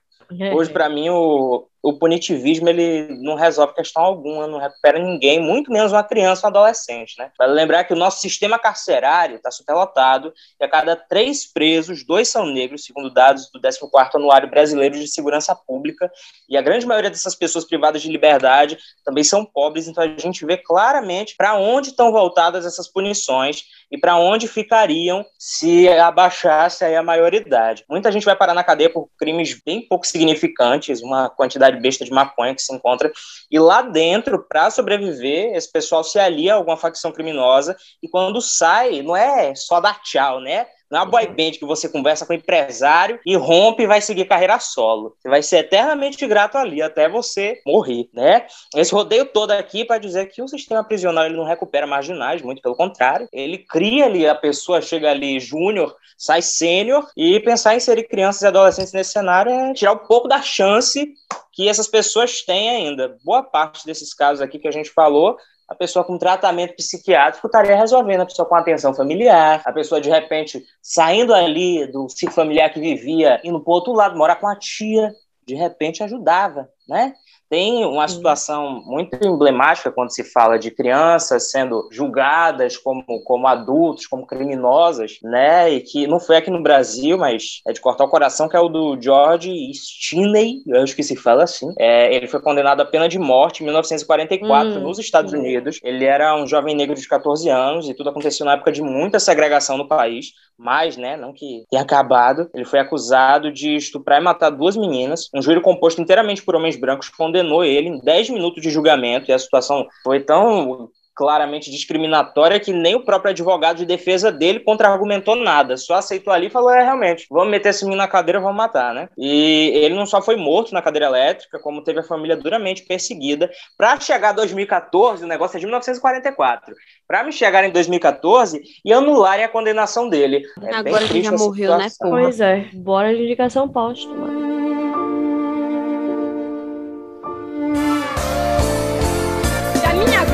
Hoje, para mim, o, o punitivismo ele não resolve questão alguma, não recupera ninguém, muito menos uma criança um adolescente. Né? Lembrar que o nosso sistema carcerário está superlotado e a cada três presos, dois são negros, segundo dados do 14º Anuário Brasileiro de Segurança Pública, e a grande maioria dessas pessoas privadas de liberdade também são pobres, então a gente vê claramente para onde estão voltadas essas punições e para onde ficariam se abaixasse a maioridade. Muita gente vai parar na cadeia por crimes bem pouco significantes, uma quantidade besta de maconha que se encontra, e lá dentro, para sobreviver, esse pessoal se alia a alguma facção criminosa e quando sai, não é só dar tchau, né? Não é uma boy band que você conversa com o empresário e rompe e vai seguir carreira solo. Você vai ser eternamente grato ali até você morrer, né? Esse rodeio todo aqui para dizer que o sistema prisional ele não recupera marginais, muito pelo contrário. Ele cria ali, a pessoa chega ali júnior, sai sênior e pensar em inserir crianças e adolescentes nesse cenário é tirar um pouco da chance que essas pessoas têm ainda. Boa parte desses casos aqui que a gente falou a pessoa com tratamento psiquiátrico estaria resolvendo, a pessoa com atenção familiar, a pessoa de repente saindo ali do ciclo familiar que vivia, indo para outro lado, morar com a tia, de repente ajudava, né? Tem uma situação muito emblemática quando se fala de crianças sendo julgadas como, como adultos, como criminosas, né? E que não foi aqui no Brasil, mas é de cortar o coração, que é o do George Stinney, eu acho que se fala assim. É, ele foi condenado à pena de morte em 1944 hum, nos Estados. Unidos. Ele era um jovem negro de 14 anos e tudo aconteceu na época de muita segregação no país mais, né, não que tenha acabado, ele foi acusado de estuprar e matar duas meninas. Um júri composto inteiramente por homens brancos condenou ele em 10 minutos de julgamento e a situação foi tão claramente discriminatória que nem o próprio advogado de defesa dele contra-argumentou nada, só aceitou ali e falou, é, realmente, vamos meter esse menino na cadeira, vamos matar, né? E ele não só foi morto na cadeira elétrica, como teve a família duramente perseguida. Para chegar a 2014, o negócio é de 1944, para me chegar em 2014 e anularem a condenação dele. É Agora ele já morreu, né? Pois é, bora de indicação póstuma.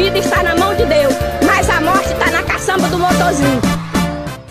Vida está na mão de Deus, mas a morte está na caçamba do motorzinho.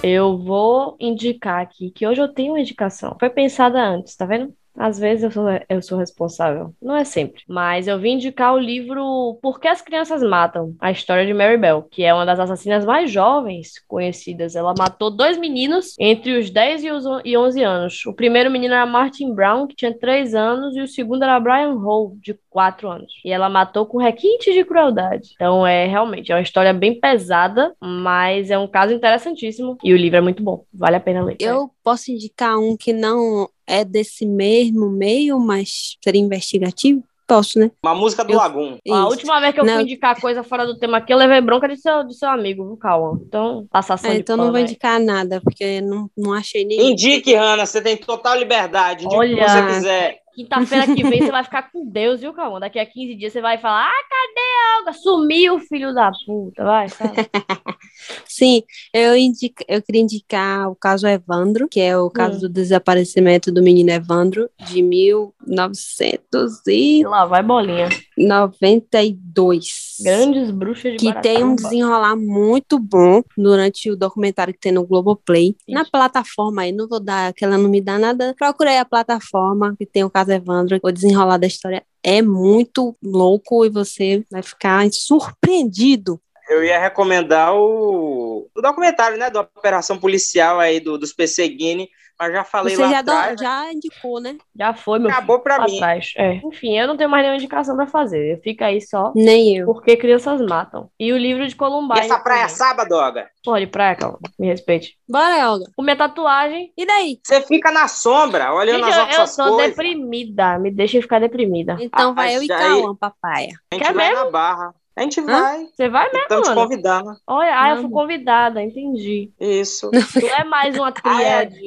Eu vou indicar aqui que hoje eu tenho uma indicação. Foi pensada antes, tá vendo? Às vezes eu sou, eu sou responsável. Não é sempre. Mas eu vim indicar o livro Por que as Crianças Matam? A história de Mary Bell, que é uma das assassinas mais jovens conhecidas. Ela matou dois meninos entre os 10 e os 11 anos. O primeiro menino era Martin Brown, que tinha 3 anos, e o segundo era Brian Hall, de 4 anos. E ela matou com requinte de crueldade. Então é realmente é uma história bem pesada, mas é um caso interessantíssimo. E o livro é muito bom. Vale a pena ler. Eu posso indicar um que não é desse mesmo meio, mas seria investigativo? Posso, né? Uma música do eu... Lagum. A última vez que eu não. fui indicar coisa fora do tema aqui, eu levei bronca de seu, de seu amigo, viu, Cauã? Então, passação é, Então não vou indicar nada, porque não, não achei nem. Indique, Hanna, você tem total liberdade. Indique Olha... o que você quiser. Quinta-feira que vem você vai ficar com Deus, viu, Cauã? Daqui a 15 dias você vai falar: ah, cadê a Olga? Sumiu, filho da puta. Vai, Sim, eu, indica, eu queria indicar o caso Evandro, que é o caso hum. do desaparecimento do menino Evandro, de 1900 e... Lá vai bolinha. 92. Grandes bruxas de Que Barataba. tem um desenrolar muito bom durante o documentário que tem no Globoplay. Isso. Na plataforma aí, não vou dar, aquela não me dá nada. Procurei a plataforma que tem o caso Evandro. O desenrolar da história é muito louco e você vai ficar surpreendido eu ia recomendar o, o documentário, né, da operação policial aí do, dos Guine, mas já falei Você lá já atrás. Já indicou, né? Já foi, meu Acabou filho, pra mim. Trás. É. Enfim, eu não tenho mais nenhuma indicação pra fazer. Fica aí só. Nem eu. Porque crianças matam. E o livro de Columbine. E essa praia também. sábado, Olga? Pode, praia, calma. Me respeite. Bora, Olga. Com minha tatuagem. E daí? Você fica na sombra, olhando Gente, as nossas Eu tô deprimida. Me deixa ficar deprimida. Então ah, vai eu e Cauã, papai. A gente Quer vai mesmo? na barra. A gente Hã? vai. Você vai mesmo, Estamos te convidando. Olha, ah, eu fui convidada, entendi. Isso. Tu é mais uma tríade.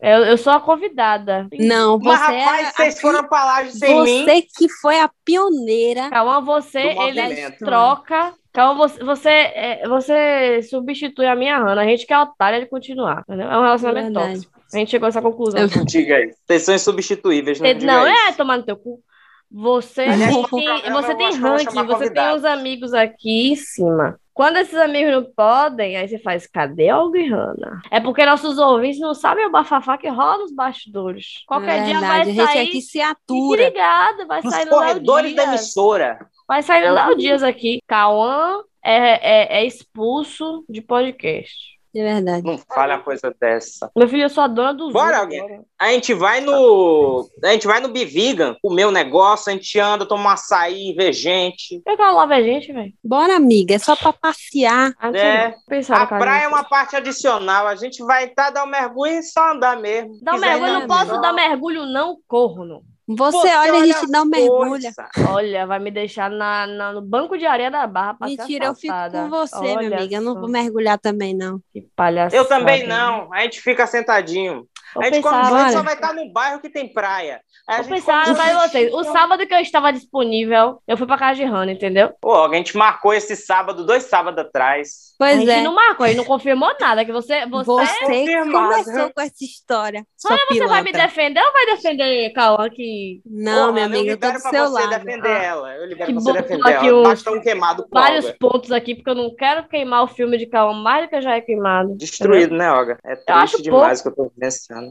eu, eu sou a convidada. Não, você Mas, rapaz, vocês a... foram pra lá sem você mim. Você que foi a pioneira. Calma, você, ele troca... Calma, você, você, é, você substitui a minha Hannah. A gente quer otária de continuar. Entendeu? É um relacionamento é tóxico. A gente chegou a essa conclusão. Diga aí. Vocês são insubstituíveis, né? Não, é tomar no teu cu. Você tem, você tem ranking, você tem os amigos aqui em cima. Quando esses amigos não podem, aí você faz, cadê a Olga e Hanna? É porque nossos ouvintes não sabem o bafafá que rola nos bastidores. Qualquer é dia vai sair. A gente aqui se atura. Obrigada, vai sair no corredores da emissora. Vai sair no Léo Dias aqui. Cauã é, é, é expulso de podcast. É verdade. Não fale uma coisa dessa. Meu filho, eu sou a dona do Bora, alguém. A gente vai no. A gente vai no Bivigan, comer um negócio, a gente anda, toma um açaí, vê gente. Eu quero lá ver gente, velho. Bora, amiga. É só pra passear. É. A praia é uma parte adicional. A gente vai estar, tá, dar um mergulho e só andar mesmo. Dar um mergulho, não posso dar mergulho, não, corno. Você, olha, a gente não mergulha. Olha, vai me deixar na, na- no banco de areia da barra pra Mentira, eu fico com você, Olha minha amiga. Eu não só, vou mergulhar também, não. Que palhaçada. Eu também não. A gente fica sentadinho. Eu a gente quando pensava, vai, olha. só vai estar num bairro que tem praia. Aí a eu gente pensava, vai vocês. O sábado que eu estava disponível, eu fui pra casa de Hannah, entendeu? Pô, a gente marcou esse sábado, dois sábados atrás. a Pois gente é. não marcou, ele não confirmou nada. Que você, você, Você confirmado. começou com essa história. Olha, você vai me defender ou vai defender Cauã que Não, Pô, minha amiga, eu eu tô libero do pra seu você lado. defender Ah, ela. Eu libero que pra você defender aqui ela. um queimado com vários Olga. pontos aqui, porque eu não quero queimar o filme de Cauã mais do que já é queimado. Destruído, né, Olga? É triste acho demais o que eu tô pensando.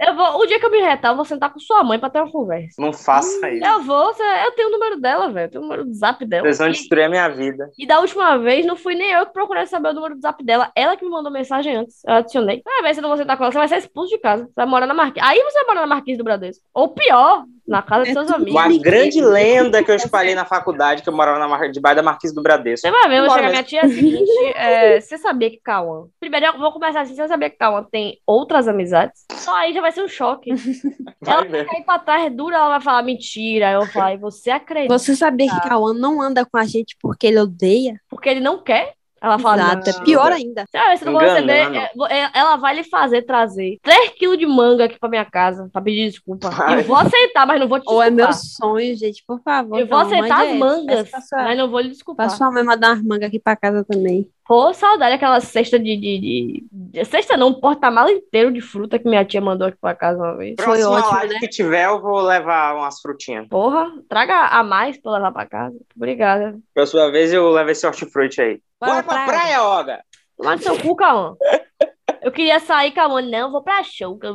Eu vou, o dia que eu me retar, eu vou sentar com sua mãe pra ter uma conversa. Não faça isso. Eu vou, você- eu tenho o número dela, velho. Eu tenho o número do zap dela. Vocês vão destruir a minha vida. E da última vez, não fui nem eu que procurei saber o número do zap dela. Ela que me mandou mensagem antes. Eu adicionei. Vai ver se eu não vou sentar com ela. Você vai ser expulso de casa. Você vai morar na Marquise. Aí você vai morar na Marquise do Bradesco. Ou pior, na casa de É seus tudo amigos. Uma grande lenda que eu espalhei na faculdade, que eu morava na mar... debaixo da Marquise do Bradesco. Você vai ver, eu vou chegar minha tia é o seguinte. é, você sabia que Cauã. Primeiro, eu vou começar assim. Você sabia que Cauã tem outras amizades? Só aí já vai ser um choque. ela Vai ver. vai cair pra trás dura, ela vai falar mentira. Eu falo, "E você acredita? Você sabia que Cauã não anda com a gente porque ele odeia? Porque ele não quer? Ela fala, Exato, não. é pior ainda. Você vai ver se eu não receber. é, é, Ela vai lhe fazer trazer 3 quilos de manga aqui pra minha casa, pra pedir desculpa. Vai. E vou aceitar, mas não vou te Ou é desculpar. meu sonho, gente, por favor. Eu vou aceitar as mangas, mas não vou lhe Pra desculpar. sua mãe mandar umas mangas aqui pra casa também. Pô, saudade aquela cesta de, de, de- Cesta não, um porta-mala inteiro de fruta que minha tia mandou aqui pra casa uma vez. Foi Próxima ótimo, live né? que tiver, eu vou levar umas frutinhas. Porra, traga a mais pra eu levar pra casa. Obrigada. Próxima vez eu levo esse hortifruti aí. Bora Bora pra pra praia, Olga! No seu cu, Cauã. Eu queria sair, Cauã. Não, vou pra show. que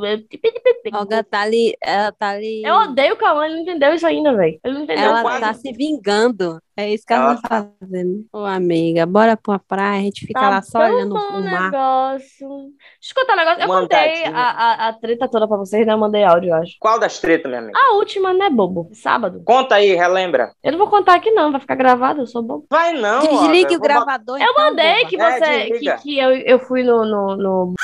Olga tá ali, ela tá ali. Eu odeio o Cauã, ele não entendeu isso ainda, velho. Ele não entendeu. Ela quase- tá se vingando. É isso que ela, Ela tá fazendo. Ô, amiga, bora pra praia, a gente fica Tá lá só olhando o mar. negócio. Deixa eu contar um negócio. Eu Uma contei andadinha. a, a, a treta toda pra vocês, né? Eu mandei áudio, eu acho. Qual das tretas, minha amiga? A última, né, bobo? Sábado. Conta aí, relembra. Eu não vou contar aqui, não. Vai ficar gravado, eu sou bobo. Vai não, Desligue o gravador. Eu então, mandei que É, você. que, desliga. que eu, eu fui no, no, no